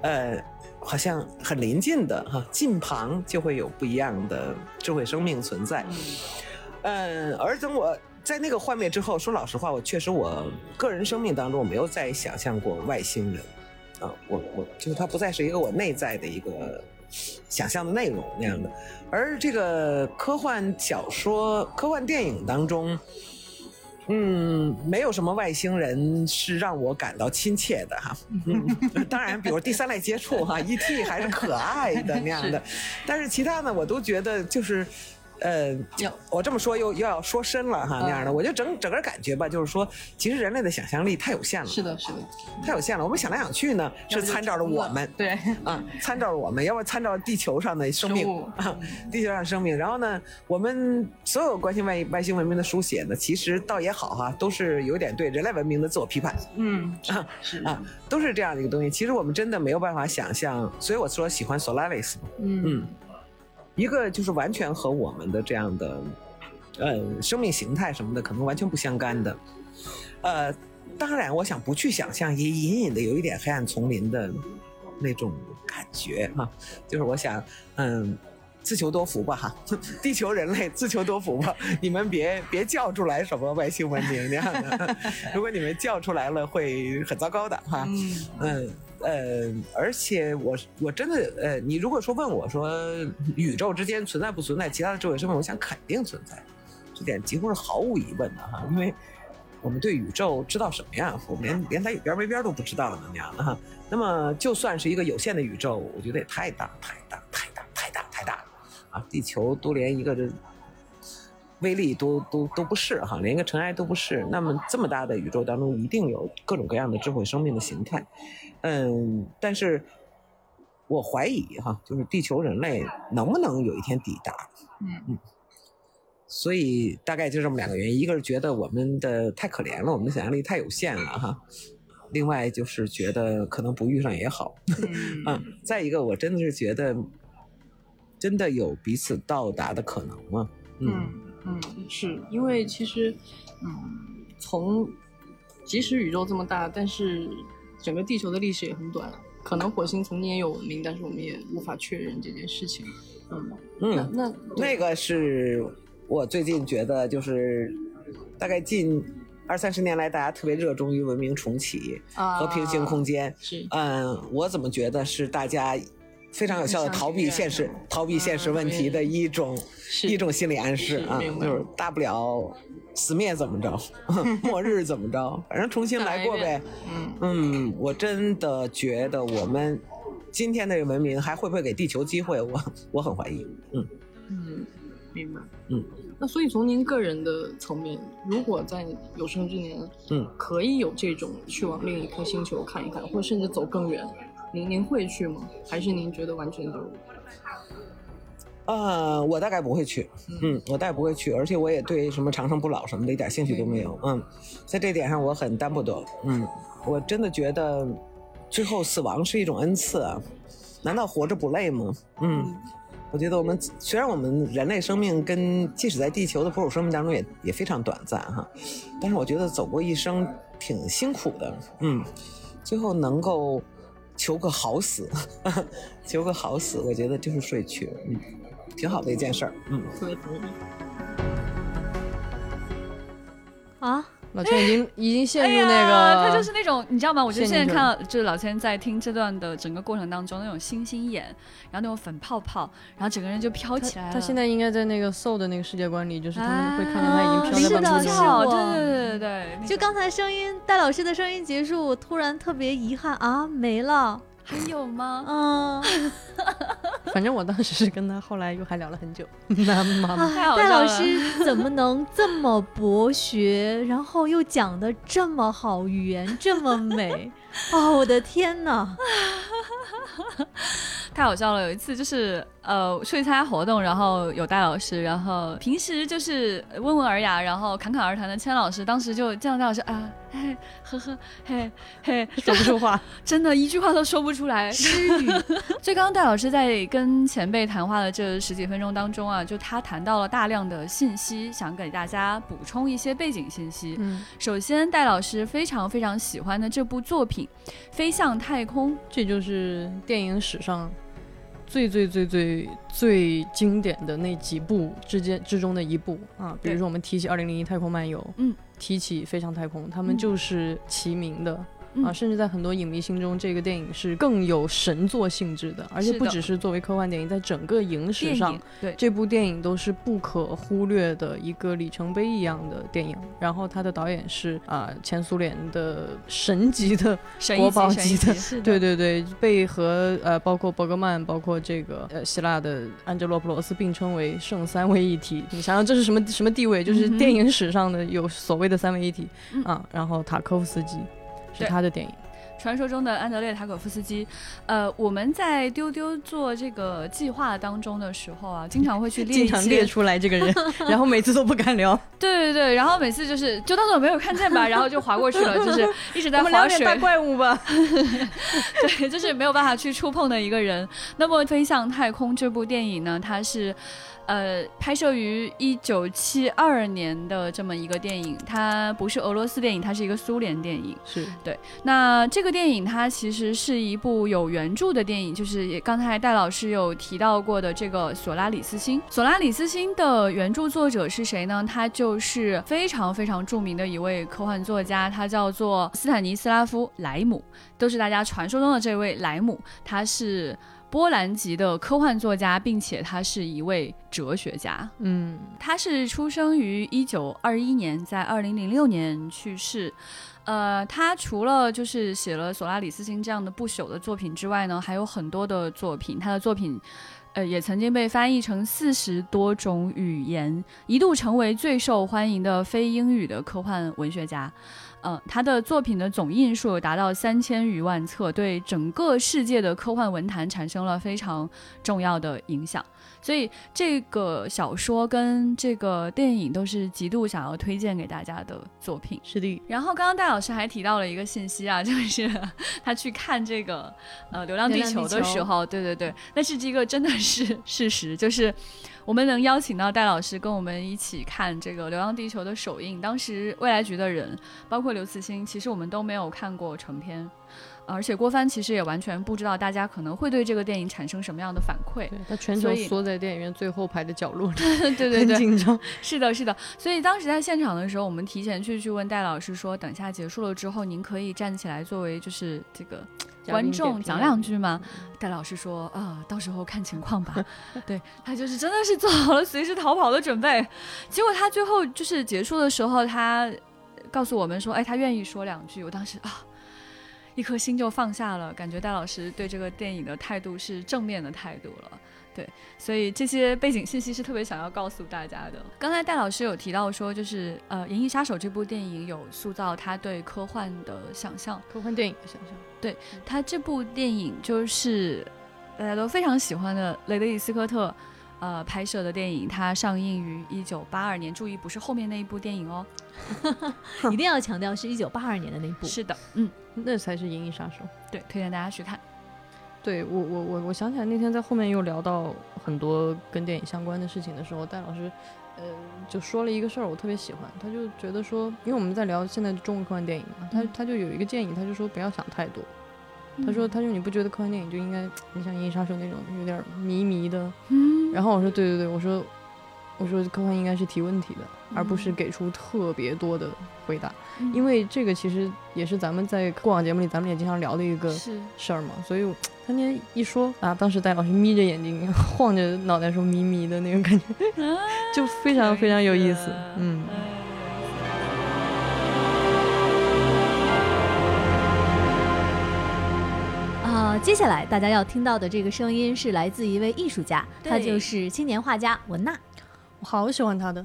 呃，好像很临近的哈，近旁就会有不一样的智慧生命存在。嗯，而等我在那个幻灭之后，说老实话，我确实我个人生命当中，我没有再想象过外星人。啊，我我就是它不再是一个我内在的一个想象的内容那样的。而这个科幻小说、科幻电影当中，嗯，没有什么外星人是让我感到亲切的哈。[laughs] 嗯，当然，比如第三类接触哈，E.T. 还是可爱的那样的，但是其他呢，我都觉得就是。呃，我这么说又又要说深了哈，那样的，我就整整个感觉吧，就是说，其实人类的想象力太有限了。是的，是的，太有限了。我们想来想去呢，是参照着我们，对，[laughs] 啊，参照着我们，要不参照地球上的生命啊，地球上生命。然后呢，我们所有关心外外星文明的书写呢，其实倒也好哈，都是有点对人类文明的自我批判。嗯，啊是啊，都是这样的一个东西。其实我们真的没有办法想象，所以我说喜欢 Solaris。嗯嗯。一个就是完全和我们的这样的，呃，生命形态什么的可能完全不相干的，呃，当然，我想不去想象，也隐隐的有一点黑暗丛林的那种感觉哈，就是我想，嗯，自求多福吧哈，[laughs] 地球人类自求多福吧，你们别别叫出来什么外星文明那样的，[laughs] 如果你们叫出来了，会很糟糕的哈，嗯。呃，而且我我真的呃，你如果说问我说宇宙之间存在不存在其他的智慧生命，我想肯定存在，这点几乎是毫无疑问的哈，因为我们对宇宙知道什么呀？我们连连它有边没边都不知道呢那样的哈。那么就算是一个有限的宇宙，我觉得也太大太大太大太大太大了啊！地球都连一个这微粒都都都不是哈，连一个尘埃都不是。那么这么大的宇宙当中，一定有各种各样的智慧生命的形态。嗯，但是我怀疑哈，就是地球人类能不能有一天抵达？嗯嗯，所以大概就这么两个原因，一个是觉得我们的太可怜了，我们的想象力太有限了哈；另外就是觉得可能不遇上也好。嗯，再一个，我真的是觉得真的有彼此到达的可能吗？嗯嗯，是因为其实嗯，从即使宇宙这么大，但是。整个地球的历史也很短，可能火星曾经也有文明，但是我们也无法确认这件事情。嗯嗯，那那个是我最近觉得，就是大概近二三十年来，大家特别热衷于文明重启和平行空间。是嗯，我怎么觉得是大家非常有效的逃避现实、逃避现实问题的一种一种心理暗示啊，就是大不了。死灭怎么着？[laughs] 末日怎么着？反正重新来过呗。嗯嗯，我真的觉得我们今天的文明还会不会给地球机会？我我很怀疑。嗯嗯，明白。嗯，那所以从您个人的层面，如果在有生之年，嗯，可以有这种去往另一颗星球看一看，或者甚至走更远，您您会去吗？还是您觉得完全就？呃，我大概不会去，嗯，我大概不会去，而且我也对什么长生不老什么的一点兴趣都没有，嗯，在这点上我很担不得，嗯，我真的觉得最后死亡是一种恩赐啊，难道活着不累吗？嗯，我觉得我们虽然我们人类生命跟即使在地球的哺乳生命当中也也非常短暂哈，但是我觉得走过一生挺辛苦的，嗯，最后能够求个好死，[laughs] 求个好死，我觉得就是睡去，嗯。挺好的一件事儿，嗯，特别同意。啊，老千已经 [laughs] 已经陷入那个，他就是那种你知道吗？我就现在看到，就是老千在听这段的整个过程当中，那种星星眼，然后那种粉泡泡，然后整个人就飘起来了。他现在应该在那个 Soul 的那个世界观里，就是他们会看到他已经飘在半空中。对对对对就刚才声音戴老师的声音结束，我突然特别遗憾啊，没了。还有吗？嗯，[laughs] 反正我当时是跟他，后来又还聊了很久。那 [laughs] 妈妈，太好戴老。师怎么能这么博学，然后又讲的这么好，语言这么美？[laughs] 哦，我的天哪！太好笑了！有一次就是呃出去参加活动，然后有戴老师，然后平时就是温文尔雅，然后侃侃而谈的千老师，当时就见到戴老师啊，嘿呵呵嘿嘿，[laughs] 说不出话。真的一句话都说不出来，失语。所以刚刚戴老师在跟前辈谈话的这十几分钟当中啊，就他谈到了大量的信息，想给大家补充一些背景信息。嗯，首先，戴老师非常非常喜欢的这部作品《飞向太空》，这就是电影史上最最最最最经典的那几部之间之中的一部啊。比如说我们提起《二零零一太空漫游》，嗯，提起《飞向太空》，他们嗯就是齐名的。嗯啊，甚至在很多影迷心中，这个电影是更有神作性质的，而且不只是作为科幻电影，在整个影史上，对这部电影都是不可忽略的一个里程碑一样的电影。然后他的导演是啊、前苏联的神级的神国宝级的对对对，被和呃包括伯格曼，包括这个呃希腊的安哲洛普罗斯并称为圣三位一体。你想想这是什么什么地位？就是电影史上的有所谓的三位一体、嗯啊。然后塔科夫斯基是他的电影，传说中的安德烈·塔可夫斯基，呃，我们在丢丢做这个计划当中的时候啊，经常会去 [laughs] 列经，常列出来这个人，[laughs] 然后每次都不敢聊。对对对，然后每次就是就当做没有看见吧，[laughs] 然后就划过去了，就是一直在划水，怪物吧。对，就是没有办法去触碰的一个人。那么《飞向太空》这部电影呢，它是。呃，拍摄于一九七二年的这么一个电影，它不是俄罗斯电影，它是一个苏联电影。是对那这个电影它其实是一部有原著的电影，就是也刚才戴老师有提到过的这个索拉里斯星。索拉里斯星的原著作者是谁呢？他就是非常非常著名的一位科幻作家，他叫做斯坦尼斯拉夫·莱姆，都是大家传说中的这位莱姆，他是。波兰籍的科幻作家，并且他是一位哲学家。嗯，他是出生于一九二一年，在二零零六年去世。呃，他除了就是写了《索拉里斯星》这样的不朽的作品之外呢，还有很多的作品。他的作品，呃，也曾经被翻译成四十多种语言，一度成为最受欢迎的非英语的科幻文学家。呃，他的作品的总印数达到三千余万册，对整个世界的科幻文坛产生了非常重要的影响。所以这个小说跟这个电影都是极度想要推荐给大家的作品。是的，然后刚刚戴老师还提到了一个信息啊，[laughs] 就是他去看这个呃《流浪地球》的时候，对对对，那是这个真的是事实，就是我们能邀请到戴老师跟我们一起看这个《流浪地球》的首映。当时未来局的人，包括刘慈欣，其实我们都没有看过成片。而且郭帆其实也完全不知道大家可能会对这个电影产生什么样的反馈，对他全程缩在电影院最后排的角落 [laughs] [laughs] 里，对对很对，紧张。是的，是的，所以当时在现场的时候，我们提前去去问戴老师说，等一下结束了之后，您可以站起来作为就是这个观众讲两句吗？戴老师说啊、到时候看情况吧。[laughs] 对他就是真的是做好了随时逃跑的准备，结果他最后就是结束的时候，他告诉我们说，哎，他愿意说两句。我当时啊。一颗心就放下了，感觉戴老师对这个电影的态度是正面的态度了。对，所以这些背景信息是特别想要告诉大家的。刚才戴老师有提到说，就是呃，《银翼杀手》这部电影有塑造他对科幻的想象。科幻电影的想象，对他这部电影就是大家都非常喜欢的雷德利·斯科特。呃，拍摄的电影，它上映于一九八二年。注意，不是后面那一部电影哦。[laughs] 一定要强调是一九八二年的那部。[laughs] 是的，嗯，那才是《银翼杀手》。对，推荐大家去看。对我我我我想起来那天在后面又聊到很多跟电影相关的事情的时候，戴老师，呃，就说了一个事儿，我特别喜欢。他就觉得说，因为我们在聊现在中国科幻电影嘛，他嗯他就有一个建议，他就说不要想太多。他说他说你不觉得科幻电影就应该，你像《银翼杀手》那种有点迷迷的。嗯，然后我说对对对，我说我说科幻应该是提问题的，而不是嗯给出特别多的回答，嗯因为这个其实也是咱们在过往节目里咱们也经常聊的一个事儿嘛，所以我他那天一说啊，当时戴老师眯着眼睛，晃着脑袋说咪咪的那种感觉，[laughs] 就非常非常有意思。嗯，啊，接下来大家要听到的这个声音是来自一位艺术家，他就是青年画家文娜。我好喜欢他的。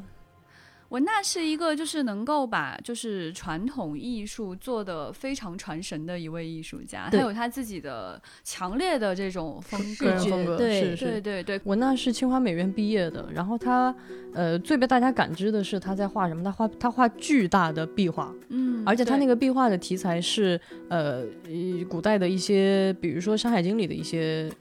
文娜是一个就是能够把就是传统艺术做的非常传神的一位艺术家，他有他自己的强烈的这种风格，风格对对对对。文娜是清华美院毕业的，然后他呃最被大家感知的是他在画什么？他画他画巨大的壁画，嗯，而且他那个壁画的题材是呃古代的一些，比如说《山海经》里的一些。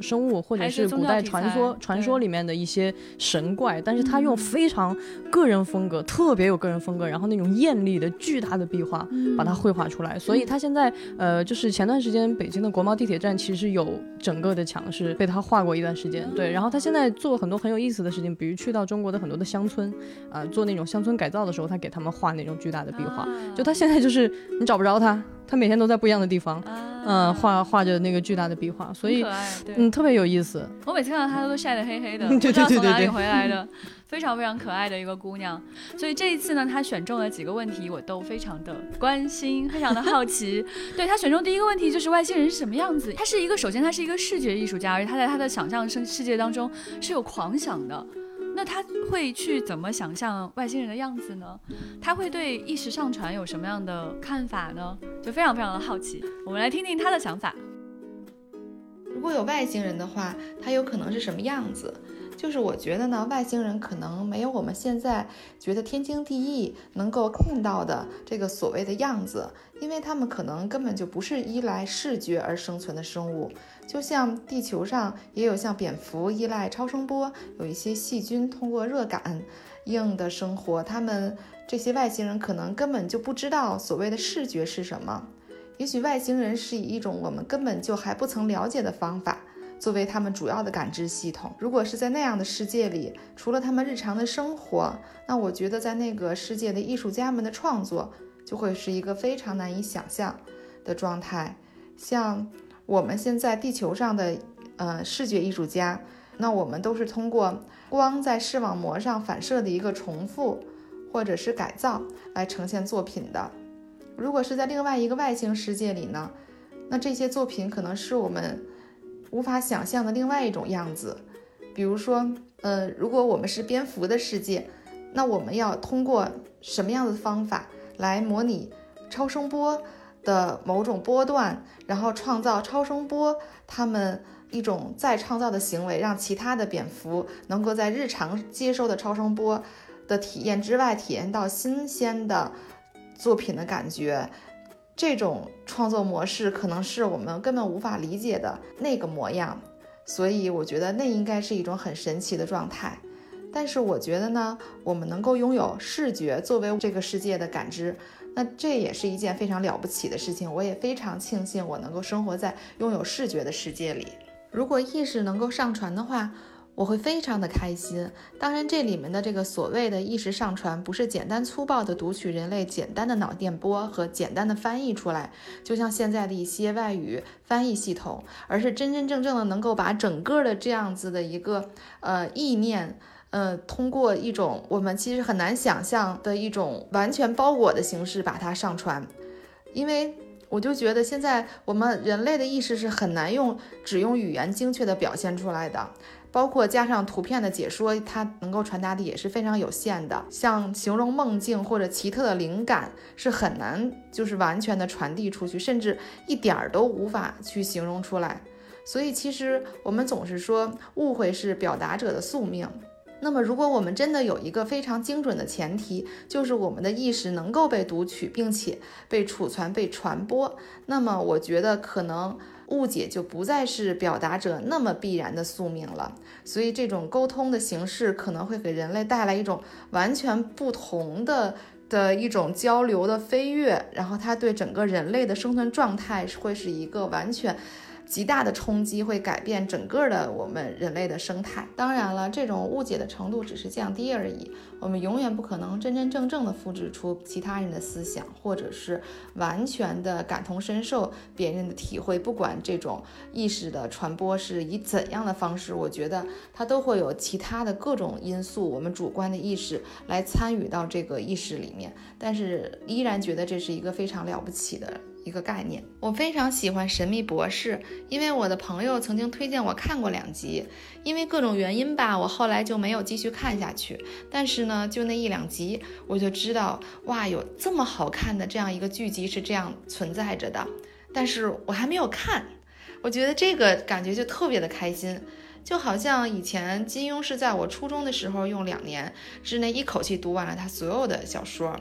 生物或者是古代传说传说里面的一些神怪，但是他用非常个人风格，特别有个人风格，然后那种艳丽的巨大的壁画把它绘画出来。所以他现在呃，就是前段时间北京的国贸地铁站其实有整个的墙是被他画过一段时间。对，然后他现在做很多很有意思的事情，比如去到中国的很多的乡村啊，做那种乡村改造的时候，他给他们画那种巨大的壁画。就他现在就是你找不着他。他每天都在不一样的地方，嗯，画画着那个巨大的壁画，所以嗯，特别有意思。我每次看到他都晒得黑黑的，[laughs] 不知道从哪里回来的，非常非常可爱的一个姑娘。所以这一次呢，他选中了几个问题，我都非常的关心，非常的好奇。[laughs] 对他选中第一个问题就是外星人是什么样子。他是一个，首先他是一个视觉艺术家，而且他在他的想象生世界当中是有狂想的。那他会去怎么想象外星人的样子呢？他会对意识上传有什么样的看法呢？就非常非常的好奇，我们来听听他的想法。如果有外星人的话，他有可能是什么样子？就是我觉得呢，外星人可能没有我们现在觉得天经地义能够看到的这个所谓的样子，因为他们可能根本就不是依赖视觉而生存的生物。就像地球上也有像蝙蝠依赖超声波，有一些细菌通过热感应的生活。他们这些外星人可能根本就不知道所谓的视觉是什么。也许外星人是以一种我们根本就还不曾了解的方法作为他们主要的感知系统。如果是在那样的世界里，除了他们日常的生活，那我觉得在那个世界的艺术家们的创作就会是一个非常难以想象的状态，像。我们现在地球上的，呃，视觉艺术家，那我们都是通过光在视网膜上反射的一个重复或者是改造来呈现作品的。如果是在另外一个外星世界里呢，那这些作品可能是我们无法想象的另外一种样子。比如说，呃，如果我们是蝙蝠的世界，那我们要通过什么样的方法来模拟超声波？的某种波段，然后创造超声波，他们一种再创造的行为，让其他的蝙蝠能够在日常接收的超声波的体验之外，体验到新鲜的作品的感觉。这种创作模式可能是我们根本无法理解的那个模样，所以我觉得那应该是一种很神奇的状态。但是我觉得呢，我们能够拥有视觉作为这个世界的感知。那这也是一件非常了不起的事情，我也非常庆幸我能够生活在拥有视觉的世界里。如果意识能够上传的话，我会非常的开心。当然，这里面的这个所谓的意识上传，不是简单粗暴的读取人类简单的脑电波和简单的翻译出来，就像现在的一些外语翻译系统，而是真真正正的能够把整个的这样子的一个呃意念。呃，通过一种我们其实很难想象的一种完全包裹的形式把它上传，因为我就觉得现在我们人类的意识是很难用只用语言精确的表现出来的，包括加上图片的解说，它能够传达的也是非常有限的。像形容梦境或者奇特的灵感是很难就是完全的传递出去，甚至一点儿都无法去形容出来。所以其实我们总是说误会是表达者的宿命。那么，如果我们真的有一个非常精准的前提，就是我们的意识能够被读取，并且被储存、被传播，那么我觉得可能误解就不再是表达者那么必然的宿命了。所以，这种沟通的形式可能会给人类带来一种完全不同的的一种交流的飞跃，然后它对整个人类的生存状态会是一个完全。极大的冲击会改变整个的我们人类的生态。当然了，这种误解的程度只是降低而已。我们永远不可能真真正正的复制出其他人的思想，或者是完全的感同身受别人的体会。不管这种意识的传播是以怎样的方式，我觉得它都会有其他的各种因素，我们主观的意识来参与到这个意识里面。但是依然觉得这是一个非常了不起的。一个概念。我非常喜欢《神秘博士》，因为我的朋友曾经推荐我看过两集，因为各种原因吧，我后来就没有继续看下去。但是呢，就那一两集，我就知道哇，有这么好看的这样一个剧集是这样存在着的。但是我还没有看，我觉得这个感觉就特别的开心。就好像以前金庸是在我初中的时候用两年之内一口气读完了他所有的小说，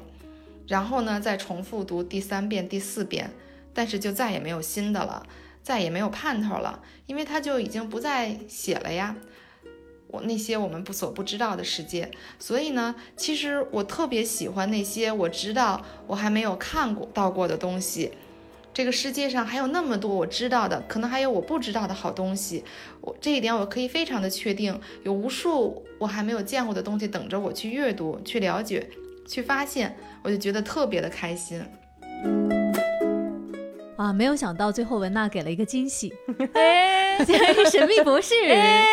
然后呢再重复读第三遍、第四遍，但是就再也没有新的了，再也没有盼头了，因为他就已经不再写了呀。我那些我们不所不知道的世界，所以呢，其实我特别喜欢那些我知道我还没有看过到过的东西。这个世界上还有那么多我知道的，可能还有我不知道的好东西。我这一点我可以非常的确定，有无数我还没有见过的东西等着我去阅读、去了解、去发现，我就觉得特别的开心。啊，没有想到最后文娜给了一个惊喜，[laughs] 哎，神秘博士，[laughs] 哎，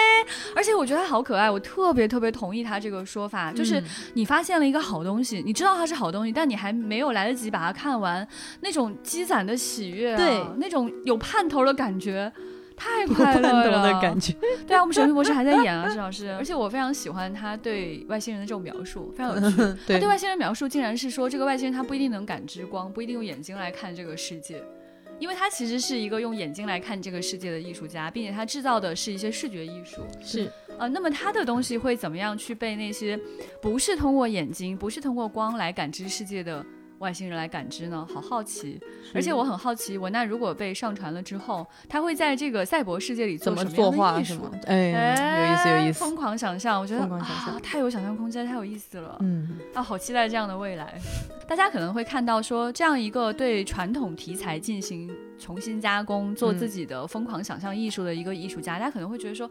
而且我觉得他好可爱，我特别特别同意他这个说法，就是你发现了一个好东西，你知道它是好东西，但你还没有来得及把它看完，那种积攒的喜悦，对，那种有盼头的感觉，太快乐了的感觉。[laughs] 对啊，我们神秘博士还在演啊，石老师，而且我非常喜欢他对外星人的这种描述，非常有趣。[laughs] 他对外星人描述竟然是说，这个外星人他不一定能感知光，不一定用眼睛来看这个世界。因为他其实是一个用眼睛来看这个世界的艺术家，并且他制造的是一些视觉艺术。是，呃，那么他的东西会怎么样去被那些不是通过眼睛、不是通过光来感知世界的？外星人来感知呢，好好奇，而且我很好奇，文娜如果被上传了之后，他会在这个赛博世界里怎么作画什么？哎，有意思，有意思，疯狂想象，我觉得啊，太有想象空间，太有意思了，嗯，啊，好期待这样的未来。大家可能会看到说，这样一个对传统题材进行重新加工、做自己的疯狂想象艺术的一个艺术家，大家可能会觉得说，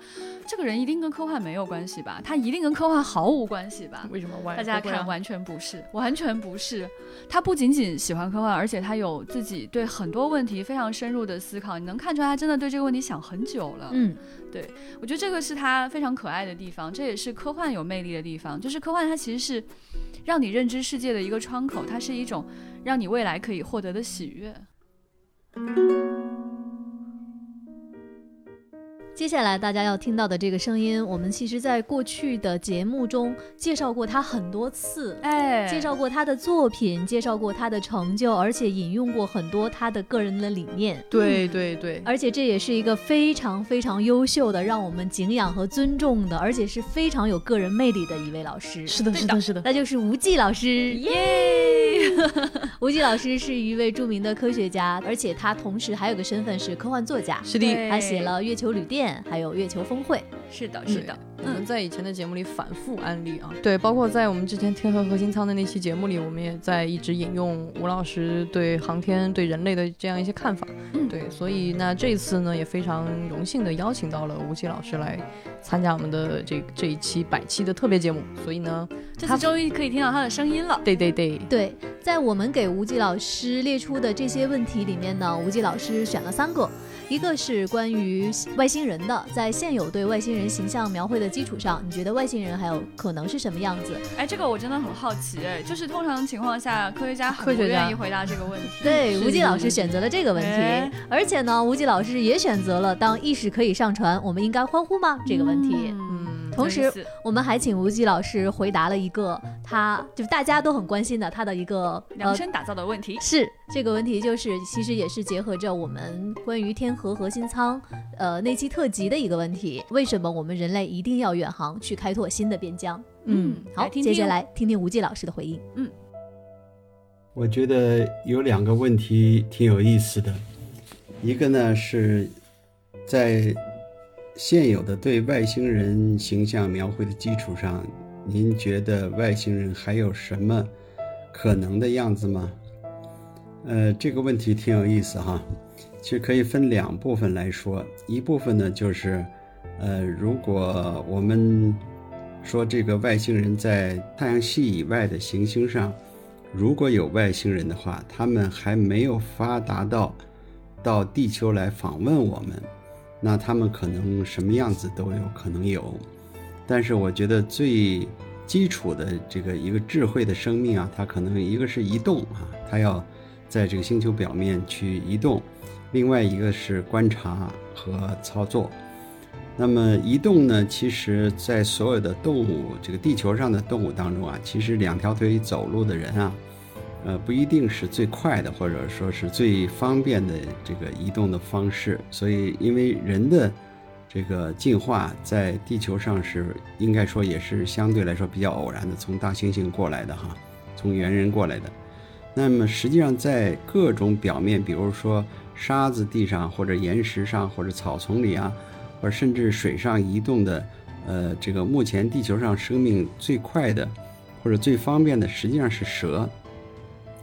这个人一定跟科幻没有关系吧？他一定跟科幻毫无关系吧？为什么？大家看，完全不是，完全不是，他。不仅仅喜欢科幻，而且他有自己对很多问题非常深入的思考。你能看出来，他真的对这个问题想很久了。嗯，对，我觉得这个是他非常可爱的地方，这也是科幻有魅力的地方。就是科幻，它其实是让你认知世界的一个窗口，它是一种让你未来可以获得的喜悦。thank you 接下来大家要听到的这个声音，我们其实在过去的节目中介绍过他很多次，哎，介绍过他的作品，介绍过他的成就，而且引用过很多他的个人的理念。对对对，而且这也是一个非常非常优秀的，让我们敬仰和尊重的，而且是非常有个人魅力的一位老师。是的，是的，是的，那就是吴忌老师。耶！[laughs] 吴忌老师是一位著名的科学家，而且他同时还有个身份是科幻作家。是的，他写了《月球旅店》。还有月球峰会，是的，是的。我们在以前的节目里反复安利啊，对，包括在我们之前天河核心舱的那期节目里，我们也在一直引用吴老师对航天、对人类的这样一些看法。对，所以那这次呢，也非常荣幸的邀请到了吴奇老师来参加我们的这这一期百期的特别节目。所以呢，这次终于可以听到他的声音了。对对对对，在我们给吴忌老师列出的这些问题里面呢，吴忌老师选了三个。一个是关于外星人的，在现有对外星人形象描绘的基础上，你觉得外星人还有可能是什么样子？哎，这个我真的很好奇，哎，就是通常情况下，科学家很不愿意回答这个问题。对，吴忌老师选择了这个问题，而且呢，吴忌老师也选择了当意识可以上传，我们应该欢呼吗？这个问题。嗯。同时，我们还请吴忌老师回答了一个，他就大家都很关心的他的一个量身打造的问题。是这个问题，就是其实也是结合着我们关于天河核心舱，呃那期特辑的一个问题：为什么我们人类一定要远航去开拓新的边疆？嗯，好，接下来听听吴忌老师的回应。嗯，我觉得有两个问题挺有意思的，一个呢是在。现有的对外星人形象描绘的基础上，您觉得外星人还有什么可能的样子吗？呃，这个问题挺有意思哈。其实可以分两部分来说，一部分呢就是，呃，如果我们说这个外星人在太阳系以外的行星上，如果有外星人的话，他们还没有发达到到地球来访问我们。那他们可能什么样子都有可能有，但是我觉得最基础的这个一个智慧的生命啊，它可能一个是移动啊，它要在这个星球表面去移动，另外一个是观察和操作。那么移动呢，其实在所有的动物，这个地球上的动物当中啊，其实两条腿走路的人啊，呃，不一定是最快的，或者说是最方便的这个移动的方式。所以，因为人的这个进化在地球上是应该说也是相对来说比较偶然的，从大猩猩过来的哈，从猿人过来的。那么实际上在各种表面，比如说沙子地上，或者岩石上，或者草丛里啊。或者甚至水上移动的，呃，这个目前地球上生命最快的，或者最方便的，实际上是蛇，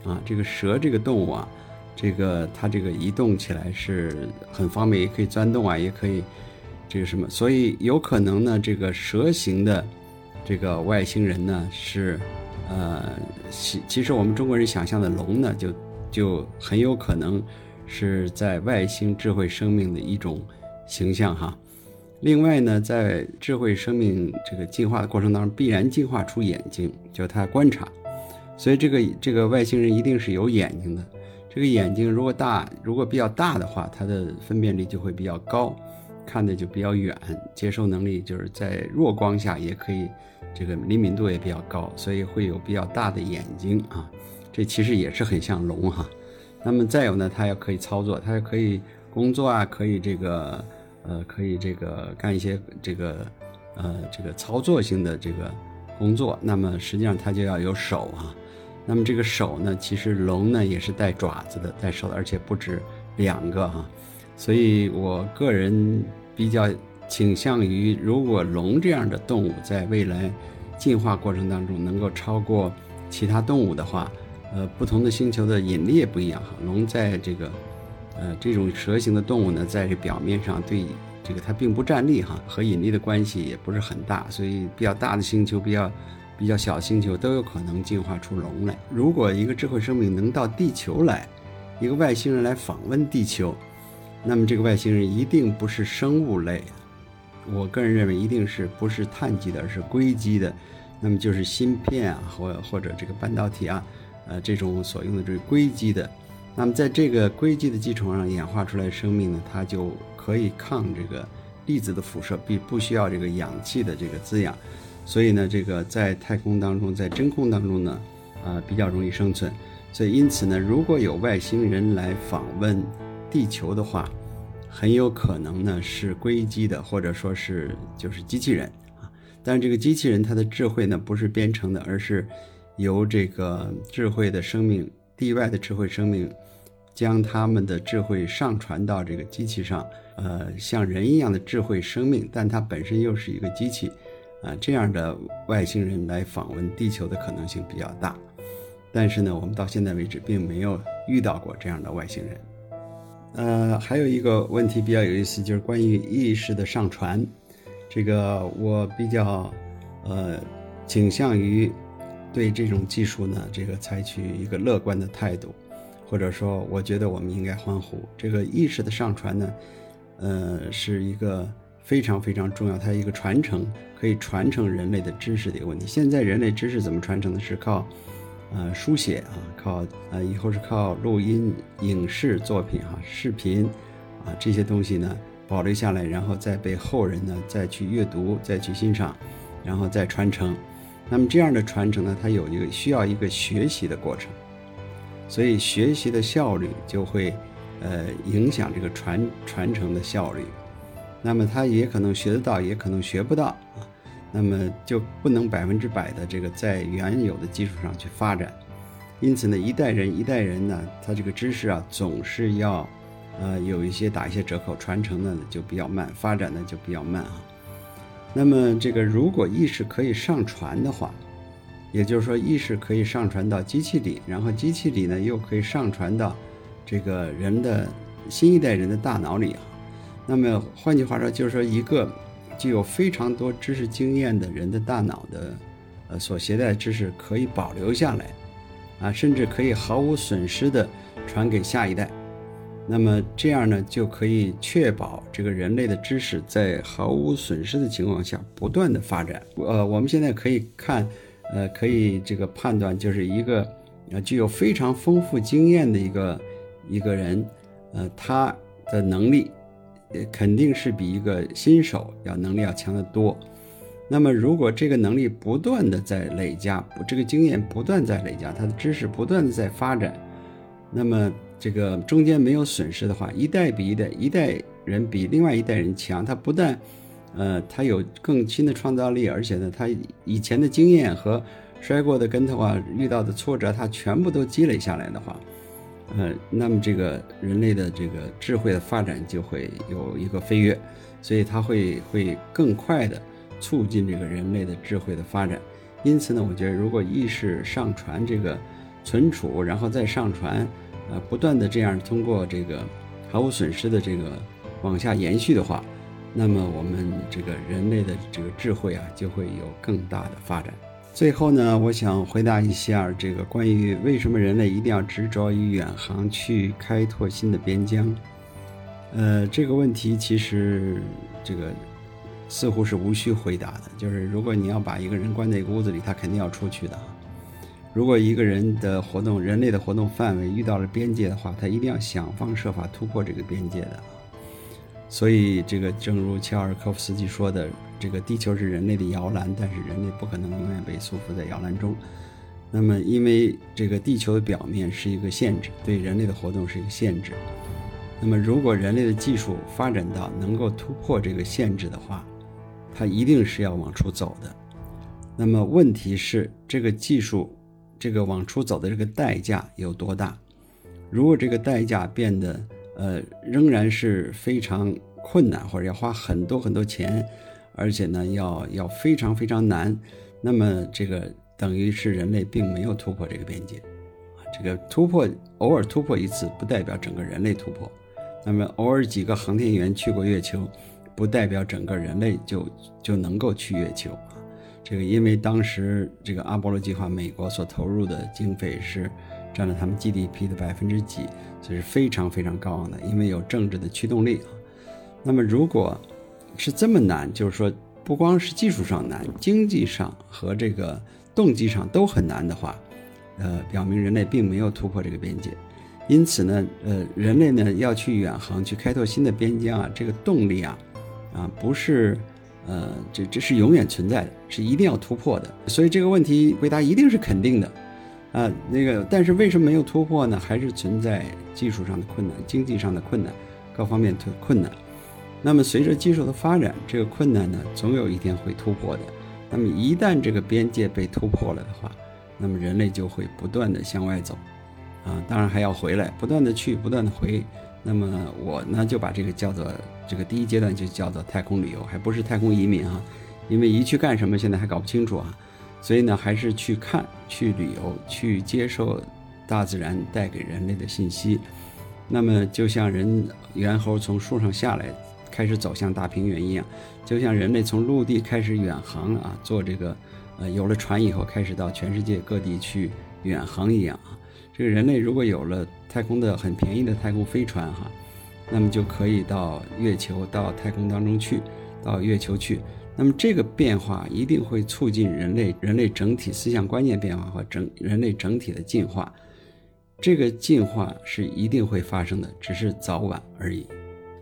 啊，这个蛇这个动物啊，这个它这个移动起来是很方便，也可以钻洞啊，也可以这个什么，所以有可能呢，这个蛇形的这个外星人呢是，呃，其其实我们中国人想象的龙呢，就就很有可能是在外星智慧生命的一种形象哈。另外呢，在智慧生命这个进化的过程当中，必然进化出眼睛，就它观察。所以这个这个外星人一定是有眼睛的。这个眼睛如果大，如果比较大的话，它的分辨率就会比较高，看的就比较远，接受能力就是在弱光下也可以，这个灵敏度也比较高，所以会有比较大的眼睛啊。这其实也是很像龙哈。那么再有呢，它要可以操作，它可以工作啊，可以这个。呃，可以这个干一些这个，呃，这个操作性的这个工作。那么实际上它就要有手啊。那么这个手呢，其实龙呢也是带爪子的，带手的，而且不止两个哈。所以我个人比较倾向于，如果龙这样的动物在未来进化过程当中能够超过其他动物的话，呃，不同的星球的引力也不一样哈。龙在这个。呃，这种蛇形的动物呢，在这表面上对这个它并不站立哈，和引力的关系也不是很大，所以比较大的星球、比较比较小星球都有可能进化出龙来。如果一个智慧生命能到地球来，一个外星人来访问地球，那么这个外星人一定不是生物类，我个人认为一定是不是碳基的，而是硅基的，那么就是芯片啊，或或者这个半导体啊，呃，这种所用的这个硅基的。那么，在这个硅基的基础上演化出来生命呢，它就可以抗这个粒子的辐射，并不需要这个氧气的这个滋养，所以呢，这个在太空当中，在真空当中呢，啊，比较容易生存。所以，因此呢，如果有外星人来访问地球的话，很有可能呢是硅基的，或者说是就是机器人啊。但是这个机器人它的智慧呢不是编程的，而是由这个智慧的生命。地外的智慧生命，将他们的智慧上传到这个机器上，呃，像人一样的智慧生命，但它本身又是一个机器，啊，这样的外星人来访问地球的可能性比较大。但是呢，我们到现在为止并没有遇到过这样的外星人。呃，还有一个问题比较有意思，就是关于意识的上传，这个我比较，呃，倾向于。对这种技术呢，这个采取一个乐观的态度，或者说，我觉得我们应该欢呼这个意识的上传呢，呃，是一个非常非常重要，它一个传承，可以传承人类的知识的一个问题。现在人类知识怎么传承呢？是靠，呃，书写啊，靠呃，以后是靠录音、影视作品哈、视频啊这些东西呢保留下来，然后再被后人呢再去阅读、再去欣赏，然后再传承。那么这样的传承呢，它有一个需要一个学习的过程，所以学习的效率就会，呃，影响这个传传承的效率。那么他也可能学得到，也可能学不到啊。那么就不能百分之百的这个在原有的基础上去发展。因此呢，一代人一代人呢，他这个知识啊，总是要，呃，有一些打一些折扣，传承的就比较慢，发展的就比较慢啊。那么，这个如果意识可以上传的话，也就是说，意识可以上传到机器里，然后机器里呢又可以上传到这个人的新一代人的大脑里啊。那么，换句话说，就是说，一个具有非常多知识经验的人的大脑的，呃，所携带知识可以保留下来，啊，甚至可以毫无损失的传给下一代。那么这样呢，就可以确保这个人类的知识在毫无损失的情况下不断的发展。呃，我们现在可以看，呃，可以这个判断，就是一个呃，具有非常丰富经验的一个一个人，呃，他的能力，肯定是比一个新手要能力要强得多。那么，如果这个能力不断的在累加，这个经验不断在累加，他的知识不断的在发展，那么这个中间没有损失的话，一代比一代，一代人比另外一代人强，他不但，呃，他有更新的创造力，而且呢，他以前的经验和摔过的跟头啊，遇到的挫折，他全部都积累下来的话，呃，那么这个人类的这个智慧的发展就会有一个飞跃，所以它会会更快的。促进这个人类的智慧的发展，因此呢，我觉得如果意识上传这个存储，然后再上传，呃，不断的这样通过这个毫无损失的这个往下延续的话，那么我们这个人类的这个智慧啊，就会有更大的发展。最后呢，我想回答一下这个关于为什么人类一定要执着于远航去开拓新的边疆，呃，这个问题其实这个。似乎是无需回答的，就是如果你要把一个人关在一个屋子里，他肯定要出去的。如果一个人的活动，人类的活动范围遇到了边界的话，他一定要想方设法突破这个边界的。所以，这个正如乔尔科夫斯基说的，这个地球是人类的摇篮，但是人类不可能永远被束缚在摇篮中。那么，因为这个地球的表面是一个限制，对人类的活动是一个限制。那么，如果人类的技术发展到能够突破这个限制的话，它一定是要往出走的，那么问题是这个技术，这个往出走的这个代价有多大？如果这个代价变得呃仍然是非常困难，或者要花很多很多钱，而且呢要要非常非常难，那么这个等于是人类并没有突破这个边界啊。这个突破偶尔突破一次，不代表整个人类突破。那么偶尔几个航天员去过月球。不代表整个人类就就能够去月球啊！这个因为当时这个阿波罗计划，美国所投入的经费是占了他们 GDP 的百分之几，所以是非常非常高昂的。因为有政治的驱动力啊。那么如果是这么难，就是说不光是技术上难，经济上和这个动机上都很难的话，呃，表明人类并没有突破这个边界。因此呢，呃，人类呢要去远航，去开拓新的边疆啊，这个动力啊。啊，不是，呃，这这是永远存在的，是一定要突破的。所以这个问题回答一定是肯定的，啊，那个，但是为什么没有突破呢？还是存在技术上的困难、经济上的困难，各方面困困难。那么随着技术的发展，这个困难呢，总有一天会突破的。那么一旦这个边界被突破了的话，那么人类就会不断的向外走，啊，当然还要回来，不断的去，不断的回。那么我呢就把这个叫做这个第一阶段就叫做太空旅游，还不是太空移民啊，因为一去干什么现在还搞不清楚啊，所以呢还是去看、去旅游、去接受大自然带给人类的信息。那么就像人猿猴从树上下来，开始走向大平原一样，就像人类从陆地开始远航啊，做这个呃有了船以后开始到全世界各地去远航一样啊。这个人类如果有了太空的很便宜的太空飞船哈，那么就可以到月球、到太空当中去，到月球去。那么这个变化一定会促进人类人类整体思想观念变化和整人类整体的进化。这个进化是一定会发生的，只是早晚而已。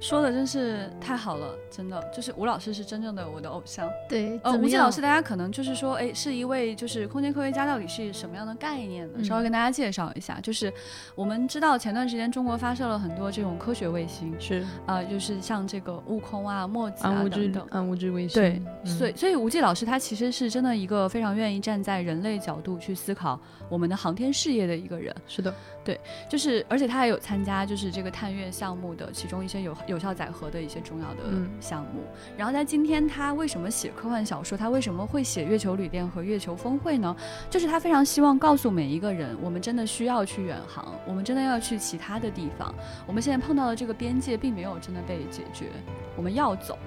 说的真是太好了，真的就是吴老师是真正的我的偶像。对，呃，吴杰老师，大家可能就是说，哎，是一位就是空间科学家，到底是什么样的概念呢？稍微跟大家介绍一下，就是我们知道前段时间中国发射了很多这种科学卫星，是啊，就是像这个悟空啊、墨子啊等等，暗物质卫星。对，所以所以吴杰老师他其实是真的一个非常愿意站在人类角度去思考我们的航天事业的一个人。是的。对，就是而且他还有参加就是这个探月项目的其中一些有有效载荷的一些重要的项目。然后在今天他为什么写科幻小说？他为什么会写《月球旅店》和《月球峰会》呢？就是他非常希望告诉每一个人，我们真的需要去远航，我们真的要去其他的地方。我们现在碰到的这个边界并没有真的被解决，我们要走。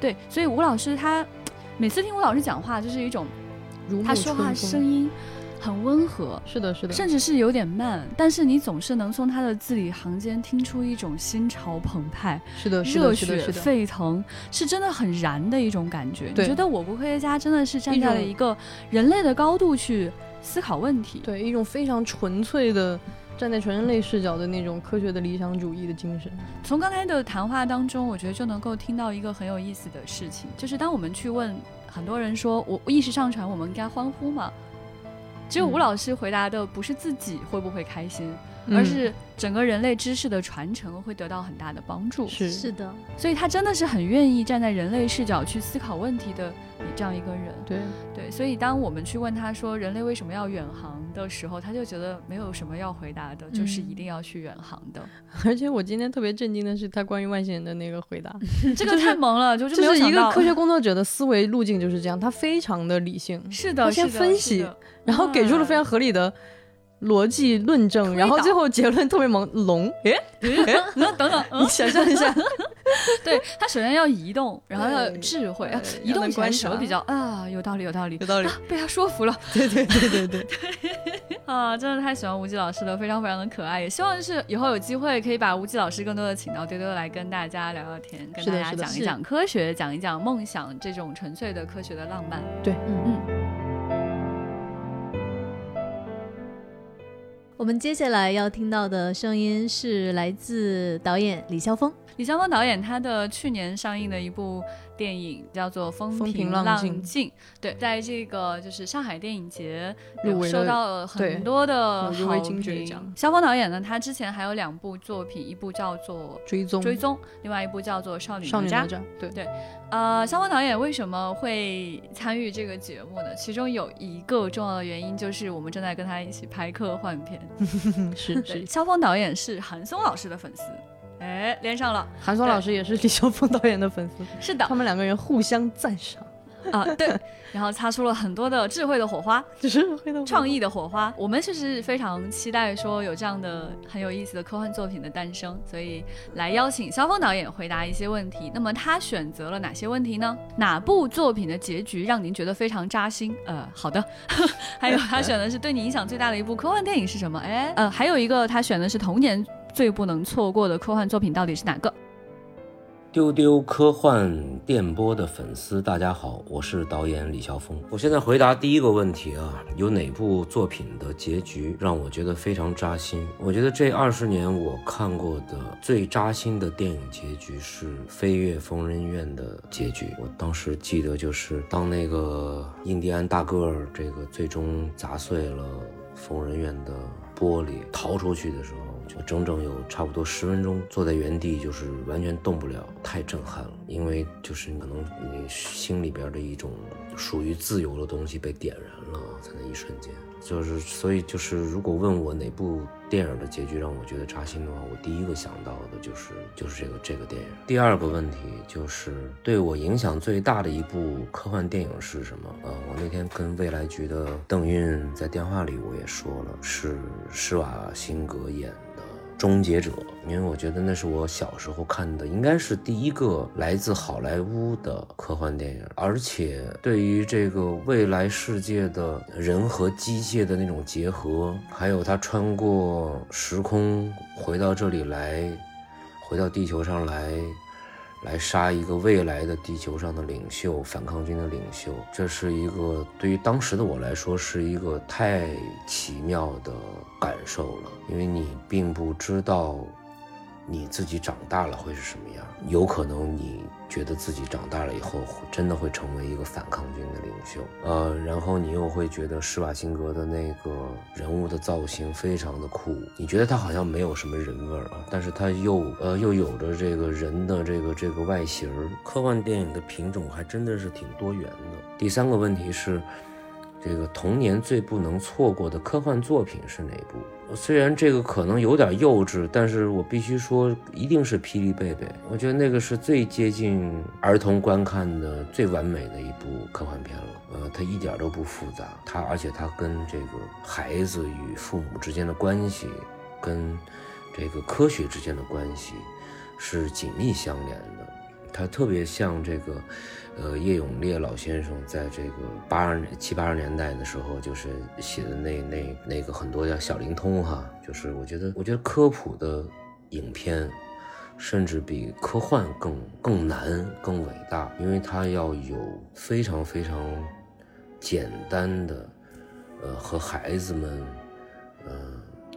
对，所以吴老师他每次听吴老师讲话，就是一种他说话声音。很温和，是的，是的，甚至是有点慢，但是你总是能从他的字里行间听出一种心潮澎湃，是的，热血沸腾，是真的很燃的一种感觉。你觉得我国科学家真的是站在了一个人类的高度去思考问题，对一种非常纯粹的站在全人类视角的那种科学的理想主义的精神。从刚才的谈话当中，我觉得就能够听到一个很有意思的事情，就是当我们去问很多人说“我意识上传，我们应该欢呼吗？”只有吴老师回答的不是自己会不会开心。而是整个人类知识的传承会得到很大的帮助。是是的，所以他真的是很愿意站在人类视角去思考问题的你这样一个人。对对，所以当我们去问他说人类为什么要远航的时候，他就觉得没有什么要回答的，就是一定要去远航的。[laughs] 而且我今天特别震惊的是他关于外星人的那个回答，[laughs] 这个太萌了，就是一个科学 [laughs] 工作者的思维路径就是这样，他非常的理性，是的，他先分析，然后给出了非常合理的。逻辑论证，然后最后结论特别朦胧。哎哎，等等，[laughs] 你想象一下，[laughs] 对他首先要移动，[laughs] 然后要智慧，移动起来手比较啊，有道理，有道理，有道理，被他说服了。对对对对对，啊，真的太喜欢吴忌老师了，非常非常的可爱。也希望是以后有机会可以把吴忌老师更多的请到丢丢来跟大家聊聊天，跟大家讲一讲科学，讲一讲梦想这种纯粹的科学的浪漫。对，嗯嗯。我们接下来要听到的声音是来自导演李霄峰。李霄峰导演他的去年上映的一部。电影叫做《风平浪静》，对，在这个就是上海电影节受到了很多的好评。肖峰导演呢，他之前还有两部作品，一部叫做《追踪》，追踪，另外一部叫做《少女哪吒》。对对，呃，肖峰导演为什么会参与这个节目呢？其中有一个重要的原因就是我们正在跟他一起拍科幻片。是 [laughs] 是，肖峰导演是韩松老师的粉丝。哎，连上了。韩松老师也是李霄峰导演的粉丝，是的，他们两个人互相赞赏啊，对，然后擦出了很多的智慧的火花，智慧的创意的火花。我们确实非常期待说有这样的很有意思的科幻作品的诞生，所以来邀请肖峰导演回答一些问题。那么他选择了哪些问题呢？哪部作品的结局让您觉得非常扎心？呃，好的。[laughs] 还有他选的是对你影响最大的一部科幻电影是什么？哎，呃，还有一个他选的是童年。最不能错过的科幻作品到底是哪个？丢丢科幻电波的粉丝，大家好，我是导演李晓峰。我现在回答第一个问题啊，有哪部作品的结局让我觉得非常扎心？我觉得这二十年我看过的最扎心的电影结局是《飞越疯人院》的结局。我当时记得就是当那个印第安大个儿这个最终砸碎了疯人院的玻璃逃出去的时候。就整整有差不多十分钟坐在原地，就是完全动不了，太震撼了。因为就是你可能你心里边的一种属于自由的东西被点燃了，在那一瞬间。就是所以就是如果问我哪部电影的结局让我觉得扎心的话，我第一个想到的就是就是这个这个电影。第二个问题就是对我影响最大的一部科幻电影是什么？呃，我那天跟未来局的邓运在电话里我也说了，是施瓦辛格演。终结者，因为我觉得那是我小时候看的，应该是第一个来自好莱坞的科幻电影，而且对于这个未来世界的人和机械的那种结合，还有他穿过时空回到这里来，回到地球上来。来杀一个未来的地球上的领袖，反抗军的领袖，这是一个对于当时的我来说是一个太奇妙的感受了，因为你并不知道。你自己长大了会是什么样？有可能你觉得自己长大了以后，真的会成为一个反抗军的领袖，呃，然后你又会觉得施瓦辛格的那个人物的造型非常的酷，你觉得他好像没有什么人味儿啊，但是他又呃又有着这个人的这个这个外形儿。科幻电影的品种还真的是挺多元的。第三个问题是。这个童年最不能错过的科幻作品是哪部？虽然这个可能有点幼稚，但是我必须说，一定是《霹雳贝贝》。我觉得那个是最接近儿童观看的最完美的一部科幻片了。呃，它一点都不复杂，它而且它跟这个孩子与父母之间的关系，跟这个科学之间的关系是紧密相连的。它特别像这个。呃，叶永烈老先生在这个八二年七八十年代的时候，就是写的那那那个很多叫小灵通哈，就是我觉得我觉得科普的影片，甚至比科幻更更难更伟大，因为它要有非常非常简单的呃，和孩子们，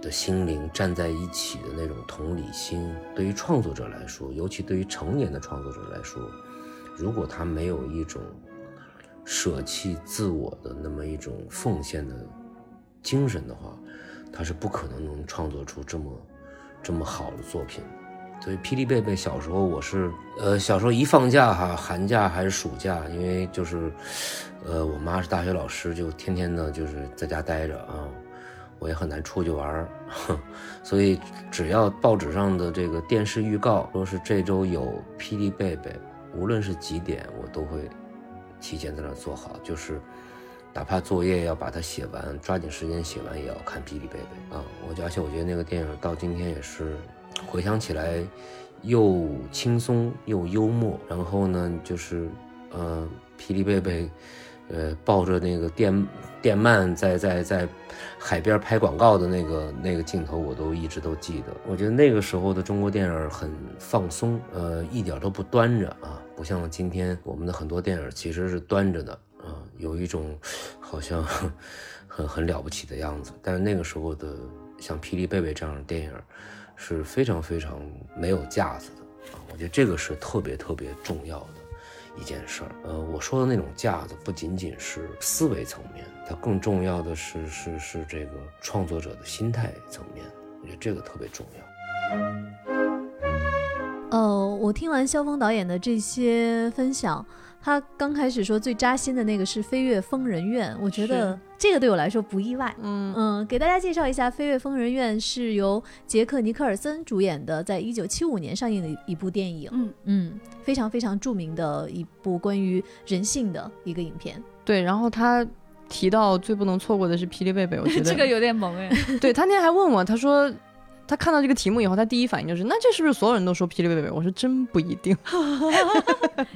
的心灵站在一起的那种同理心，对于创作者来说，尤其对于成年的创作者来说，如果他没有一种舍弃自我的那么一种奉献的精神的话，他是不可能能创作出这么这么好的作品。所以霹雳贝贝小时候我是，呃，小时候一放假哈，寒假还是暑假，因为就是，呃，我妈是大学老师，就天天呢就是在家待着啊，我也很难出去玩儿，[laughs] 所以只要报纸上的这个电视预告说是这周有霹雳贝贝，无论是几点，我都会提前在那做好，就是哪怕作业要把它写完，抓紧时间写完，也要看霹雳贝贝啊。我而且我觉得那个电影到今天也是。回想起来，又轻松又幽默。然后呢，就是，呃，霹雳贝贝，呃，抱着那个电电鳗在在在海边拍广告的那个那个镜头，我都一直都记得。我觉得那个时候的中国电影很放松，呃，一点都不端着啊，不像今天我们的很多电影其实是端着的啊，有一种好像很很了不起的样子。但是那个时候的像霹雳贝贝这样的电影。是非常非常没有架子的啊！我觉得这个是特别特别重要的一件事儿。呃，我说的那种架子不仅仅是思维层面，它更重要的是是是这个创作者的心态层面。我觉得这个特别重要。呃，我听完肖峰导演的这些分享。他刚开始说最扎心的那个是《飞越疯人院》，我觉得这个对我来说不意外。嗯嗯，给大家介绍一下，《飞越疯人院》是由杰克尼克尔森主演的，在一九七五年上映的一部电影。嗯嗯，非常非常著名的一部关于人性的一个影片。对，然后他提到最不能错过的是霹雳贝贝，我觉得 [laughs] 这个有点萌哎。[laughs] 对他那天还问我，他说。他看到这个题目以后，他第一反应就是：那这是不是所有人都说霹雳贝贝？我说真不一定，[laughs]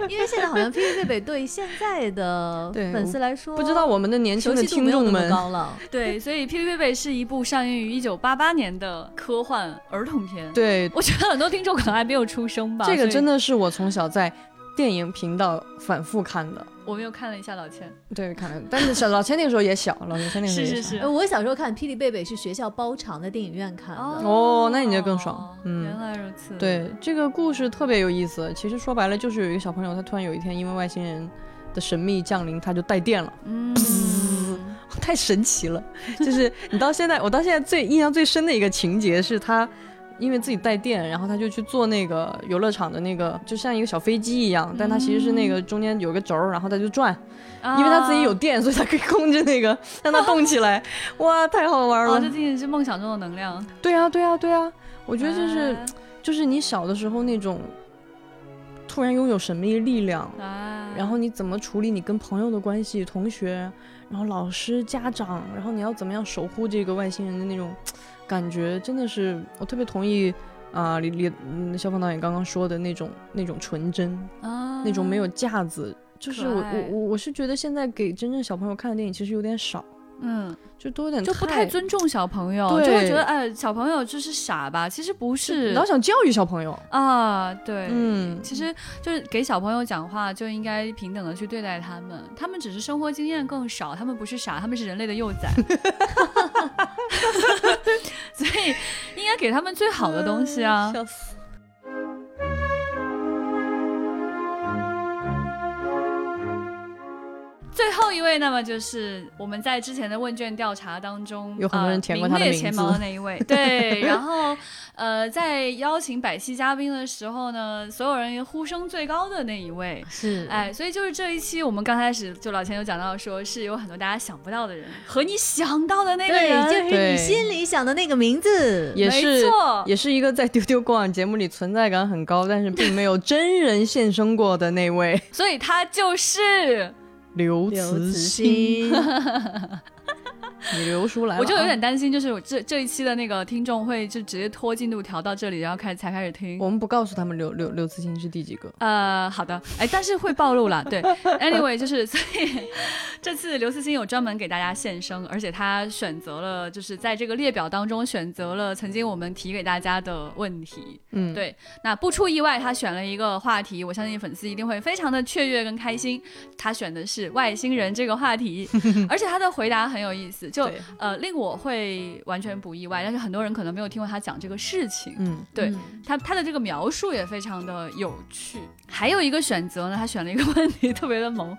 因为现在好像霹雳贝贝对现在的粉丝来说，不知道我们的年轻的听众们高了。对，所以霹雳贝贝是一部上映于一九八八年的科幻儿童片。对，我觉得很多听众可能还没有出生吧。这个真的是我从小在。电影频道反复看的，我们又看了一下老千，对，看了，但是小老千那个时候也小，老千那个时候是是是，我小时候看《霹雳贝贝》是学校包场的电影院看的，哦，那你就更爽，嗯，原来如此，对，这个故事特别有意思，其实说白了就是有一个小朋友，他突然有一天因为外星人的神秘降临，他就带电了，嗯，[laughs] 太神奇了，就是你到现在，我到现在最印象最深的一个情节是他。因为自己带电，然后他就去坐那个游乐场的那个，就像一个小飞机一样，但他其实是那个中间有个轴，然后他就转，因为他自己有电，所以他可以控制那个让它动起来。[laughs] 哇，太好玩了！这仅仅是梦想中的能量。对啊，对啊，对啊！我觉得就是，就是你小的时候那种突然拥有神秘力量，然后你怎么处理你跟朋友的关系、同学，然后老师、家长，然后你要怎么样守护这个外星人的那种。感觉真的是，我特别同意啊，李李消防导演刚刚说的那种那种纯真啊，那种没有架子，就是我我我我是觉得现在给真正小朋友看的电影其实有点少。嗯，就多点，就不太尊重小朋友，就会觉得哎，小朋友就是傻吧？其实不是，老想教育小朋友啊。对，嗯，其实就是给小朋友讲话就应该平等的去对待他们，他们只是生活经验更少，他们不是傻，他们是人类的幼崽，[laughs] [laughs] 所以应该给他们最好的东西啊。笑死。最后一位，那么就是我们在之前的问卷调查当中有很多人填过他的名字。的那一位。[laughs] 对，然后呃，在邀请百期嘉宾的时候呢，所有人呼声最高的那一位。是。哎，所以就是这一期我们刚开始就老钱有讲到，说是有很多大家想不到的人和你想到的那个人，就是你心里想的那个名字，也是也是一个在丢丢过往节目里存在感很高，但是并没有真人现身过的那位，[laughs] 所以他就是。刘慈欣。[laughs] 你刘叔来了，我就有点担心，就是我这这一期的那个听众会就直接拖进度调到这里，然后开始才开始听。我们不告诉他们刘刘刘慈欣是第几个。呃，好的，哎，但是会暴露了。对，anyway，就是所以这次刘慈欣有专门给大家献声，而且他选择了就是在这个列表当中选择了曾经我们提给大家的问题。嗯，对，那不出意外，他选了一个话题，我相信粉丝一定会非常的雀跃跟开心。他选的是外星人这个话题，[laughs] 而且他的回答很有意思。就呃令我会完全不意外，但是很多人可能没有听过他讲这个事情。嗯，对他他的这个描述也非常的有趣。还有一个选择呢，他选了一个 [laughs] 问题特别的萌。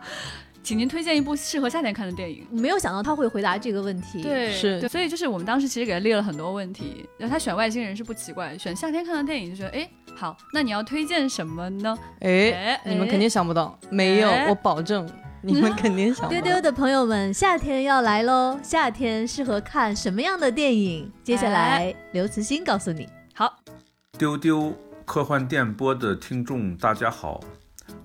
请您推荐一部适合夏天看的电影。没有想到他会回答这个问题。对，是，所以就是我们当时其实给他列了很多问题。那他选外星人是不奇怪，选夏天看的电影就觉得，哎，好，那你要推荐什么呢？哎，你们肯定想不到，没有，我保证 [laughs] 你们肯定想。丢丢的朋友们，夏天要来喽！夏天适合看什么样的电影？接下来刘慈欣告诉你。好，丢丢科幻电波的听众大家好，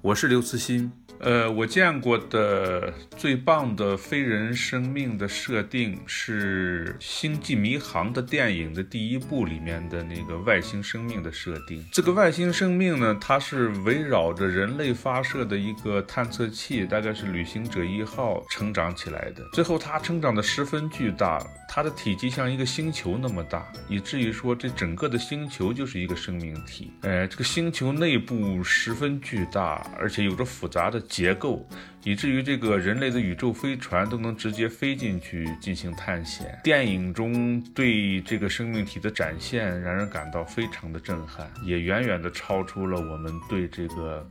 我是刘慈欣。呃，我见过的最棒的非人生命的设定是《星际迷航》的电影的第一部里面的那个外星生命的设定。这个外星生命呢，它是围绕着人类发射的一个探测器，大概是旅行者一号成长起来的。最后它成长的十分巨大，它的体积像一个星球那么大，以至于说这整个的星球就是一个生命体。呃，这个星球内部十分巨大，而且有着复杂的。结构，以至于这个人类的宇宙飞船都能直接飞进去进行探险。电影中对这个生命体的展现，让人感到非常的震撼，也远远的超出了我们对这个。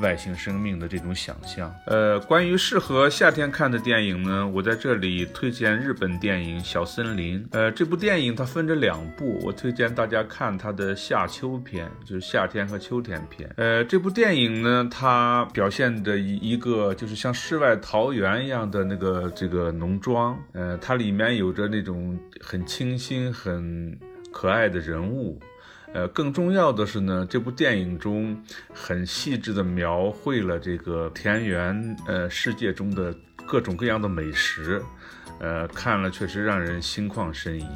外星生命的这种想象，呃，关于适合夏天看的电影呢，我在这里推荐日本电影《小森林》。呃，这部电影它分着两部，我推荐大家看它的夏秋篇，就是夏天和秋天篇。呃，这部电影呢，它表现的一一个就是像世外桃源一样的那个这个农庄，呃，它里面有着那种很清新、很可爱的人物。呃，更重要的是呢，这部电影中很细致地描绘了这个田园呃世界中的各种各样的美食，呃，看了确实让人心旷神怡。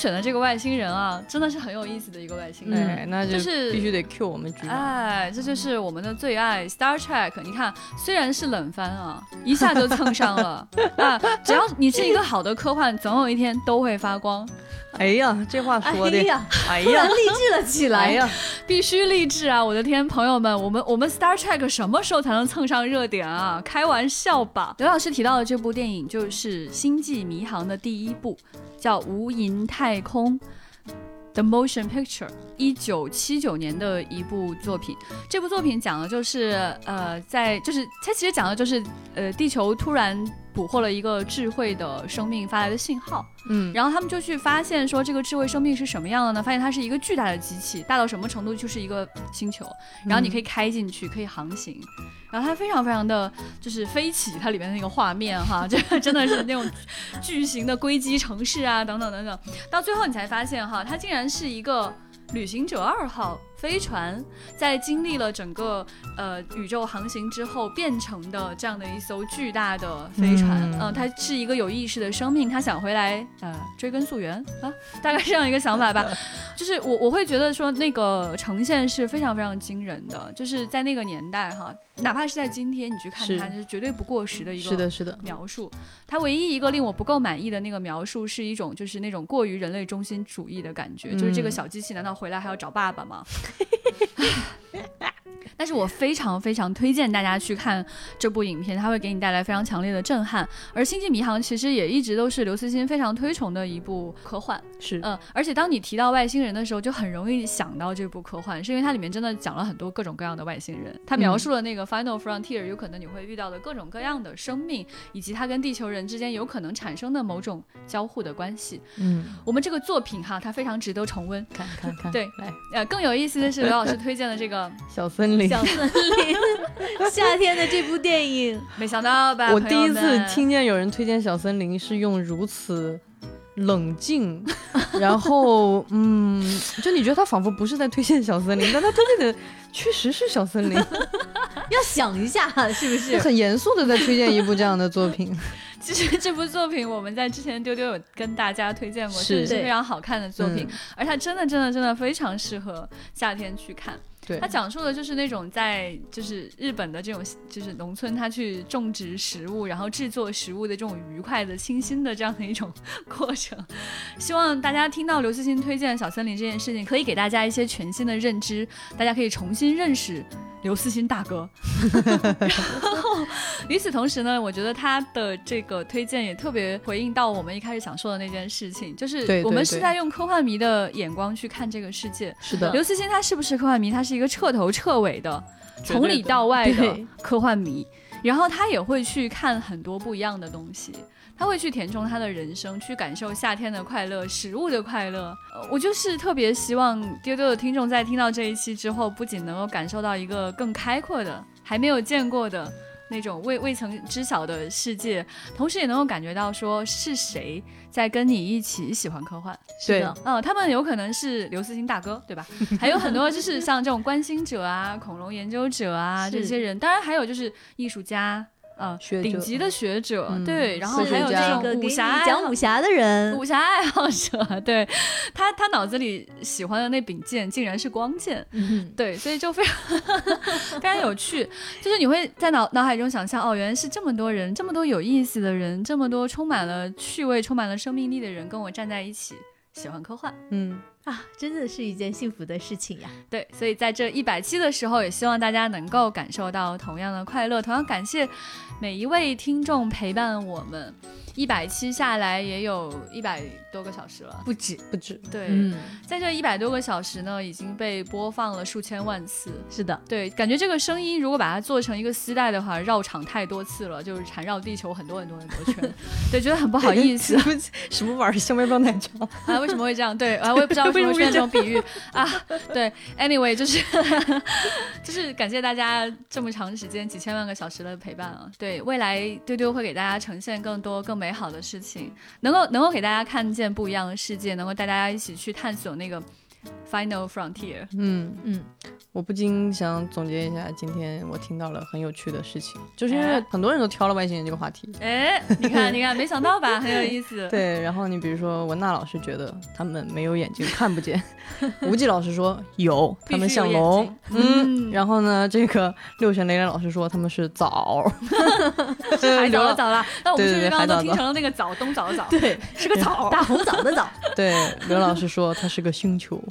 他选的这个外星人啊，真的是很有意思的一个外星人，那就是必须得 Q 我们局哎，这就是我们的最爱 Star Trek。你看，虽然是冷番啊，一下就蹭上了 [laughs] 啊，只要你是一个好的科幻，总有一天都会发光。哎呀，这话说的，哎呀，励志了起来呀！必须励志啊！我的天，朋友们，我们我们 Star Trek 什么时候才能蹭上热点啊？开玩笑吧！刘老师提到的这部电影就是《星际迷航》的第一部，叫《无垠太太空》。The Motion Picture，一九七九年的一部作品。这部作品讲的就是，呃，在就是它其实讲的就是，呃，地球突然捕获了一个智慧的生命发来的信号，嗯，然后他们就去发现说这个智慧生命是什么样的呢？发现它是一个巨大的机器，大到什么程度？就是一个星球，然后你可以开进去，可以航行。然后它非常非常的就是飞起，它里面的那个画面哈，[laughs] 这个真的是那种巨型的硅基城市啊，等等等等。到最后你才发现哈，它竟然是一个旅行者二号。飞船在经历了整个呃宇宙航行之后，变成的这样的一艘巨大的飞船，嗯，它是一个有意识的生命，它想回来呃追根溯源啊，大概这样一个想法吧。[laughs] 就是我我会觉得说那个呈现是非常非常惊人的，就是在那个年代哈，哪怕是在今天你去看它，是绝对不过时的一个是的是的描述。它唯一一个令我不够满意的那个描述是一种就是那种过于人类中心主义的感觉，就是这个小机器难道回来还要找爸爸吗？[laughs] 但是我非常非常推荐大家去看这部影片，它会给你带来非常强烈的震撼。而《星际迷航》其实也一直都是刘慈欣非常推崇的一部科幻，是嗯，而且当你提到外星人的时候，就很容易想到这部科幻，是因为它里面真的讲了很多各种各样的外星人，它描述了那个 Final Frontier 有可能你会遇到的各种各样的生命，以及它跟地球人之间有可能产生的某种交互的关系。嗯，我们这个作品哈，它非常值得重温，看看看。对，来，呃，更有意思的是刘老师推荐的这个小森林。小森林，[laughs] 夏天的这部电影，没想到吧？我第一次听见有人推荐小森林，是用如此冷静，然后嗯，就你觉得他仿佛不是在推荐小森林，但他推荐的 [laughs] 确实是小森林。[laughs] 要想一下，是不是很严肃的在推荐一部这样的作品？其实这部作品我们在之前丢丢有跟大家推荐过，是是非常好看的作品，而它真的真的真的非常适合夏天去看。它讲述的就是那种在就是日本的这种就是农村，他去种植食物，然后制作食物的这种愉快的、清新的这样的一种 [laughs] 过程。希望大家听到刘慈欣推荐小森林这件事情，可以给大家一些全新的认知，大家可以重新认识刘慈欣大哥。[laughs] 然后与此同时呢，我觉得他的这个推荐也特别回应到我们一开始想说的那件事情，就是我们是在用科幻迷的眼光去看这个世界。是的，刘慈欣他是不是科幻迷？他是一个彻头彻尾的，从里到外的科幻迷。然后他也会去看很多不一样的东西，他会去填充他的人生，去感受夏天的快乐、食物的快乐。我就是特别希望丢丢的听众在听到这一期之后，不仅能够感受到一个更开阔的、还没有见过的。那种未未曾知晓的世界，同时也能够感觉到说是谁在跟你一起喜欢科幻。是的，嗯，他们有可能是刘慈欣大哥，对吧？[laughs] 还有很多就是像这种关心者啊、恐龙研究者啊这些人，当然还有就是艺术家。呃，顶级的学者，对，然后还有这个武侠讲武侠的人，武侠爱好者，对他，他脑子里喜欢的那柄剑竟然是光剑，对，所以就非常 [laughs] 非常有趣，就是你会在脑脑海中想象，哦，原来是这么多人，这么多有意思的人，这么多充满了趣味、充满了生命力的人跟我站在一起，喜欢科幻，嗯。啊，真的是一件幸福的事情呀！对，所以在这一百期的时候，也希望大家能够感受到同样的快乐。同样感谢每一位听众陪伴我们，一百期下来也有一百多个小时了，不止不止。对，嗯在这一百多个小时呢，已经被播放了数千万次。是的，对，感觉这个声音如果把它做成一个丝带的话，绕场太多次了，就是缠绕地球很多很多很多圈。[laughs] 对，觉得很不好意思。[laughs] 什么玩意儿？香面包奶茶 [laughs] 啊？为什么会这样？对啊，我也不知道。为什么这种比喻啊？对，anyway，就是就是感谢大家这么长时间几千万个小时的陪伴啊！对，未来丢丢会给大家呈现更多更美好的事情，能够能够给大家看见见不一样的世界，能够带大家一起去探索那个。Final frontier。嗯嗯，我不禁想总结一下，今天我听到了很有趣的事情，就是因为很多人都挑了外星人这个话题。哎，你看，你看，没想到吧？很有意思。[laughs] 对，然后你比如说文娜老师觉得他们没有眼睛，看不见；[laughs] 吴忌老师说有，他们像龙。嗯，然后呢，这个六神雷雷老师说他们是枣。[laughs] 海藻的藻了。那我们是不是刚刚都听成了那个枣，冬枣的枣？对，是个枣，大红枣的枣。对，刘老师说它是个星球。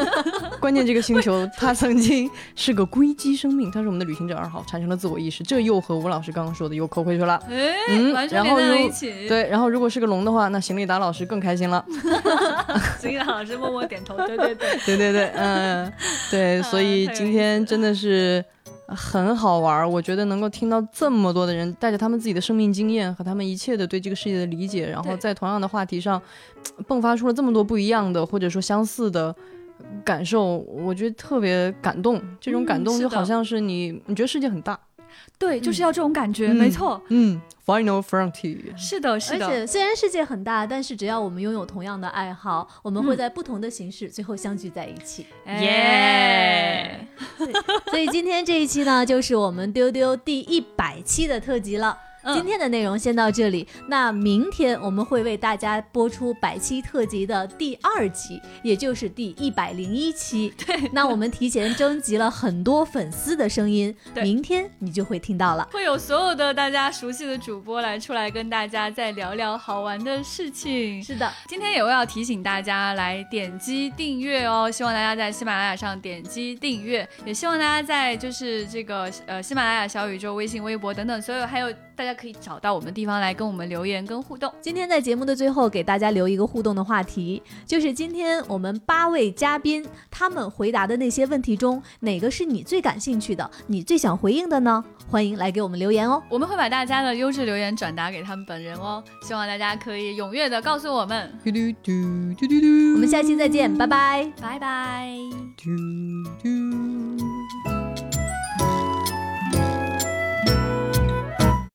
[laughs] 关键这个星球，它曾经是个硅基生命，它是我们的旅行者二号，产生了自我意识，这又和吴老师刚刚说的又扣回去了。嗯，然后如对，然后如果是个龙的话，那邢立达老师更开心了。邢立达老师默默点头，对对对，对 [laughs] 对对，嗯，对，所以今天真的是很好玩，我觉得能够听到这么多的人带着他们自己的生命经验和他们一切的对这个世界的理解，然后在同样的话题上迸发出了这么多不一样的或者说相似的。感受，我觉得特别感动。这种感动就好像是你，你觉得世界很大，对，就是要这种感觉，没错。嗯，Final Frontier。是的，是的。而且虽然世界很大，但是只要我们拥有同样的爱好，我们会在不同的形式最后相聚在一起。耶！[laughs] 所以今天这一期呢，就是我们丢丢第一百期的特辑了。今天的内容先到这里，那明天我们会为大家播出百期特辑的第二集，也就是第一百零一期。[laughs] 对，那我们提前征集了很多粉丝的声音，明天你就会听到了，会有所有的大家熟悉的主播来出来跟大家再聊聊好玩的事情。是的，今天也会要提醒大家来点击订阅哦，希望大家在喜马拉雅上点击订阅，也希望大家在就是这个呃喜马拉雅、小宇宙、微信、微博等等所有还有。大家可以找到我们的地方来跟我们留言跟互动。今天在节目的最后给大家留一个互动的话题，就是今天我们八位嘉宾他们回答的那些问题中，哪个是你最感兴趣的，你最想回应的呢？欢迎来给我们留言哦，我们会把大家的优质留言转达给他们本人哦。希望大家可以踊跃的告诉我们。我们下期再见，拜拜，拜拜。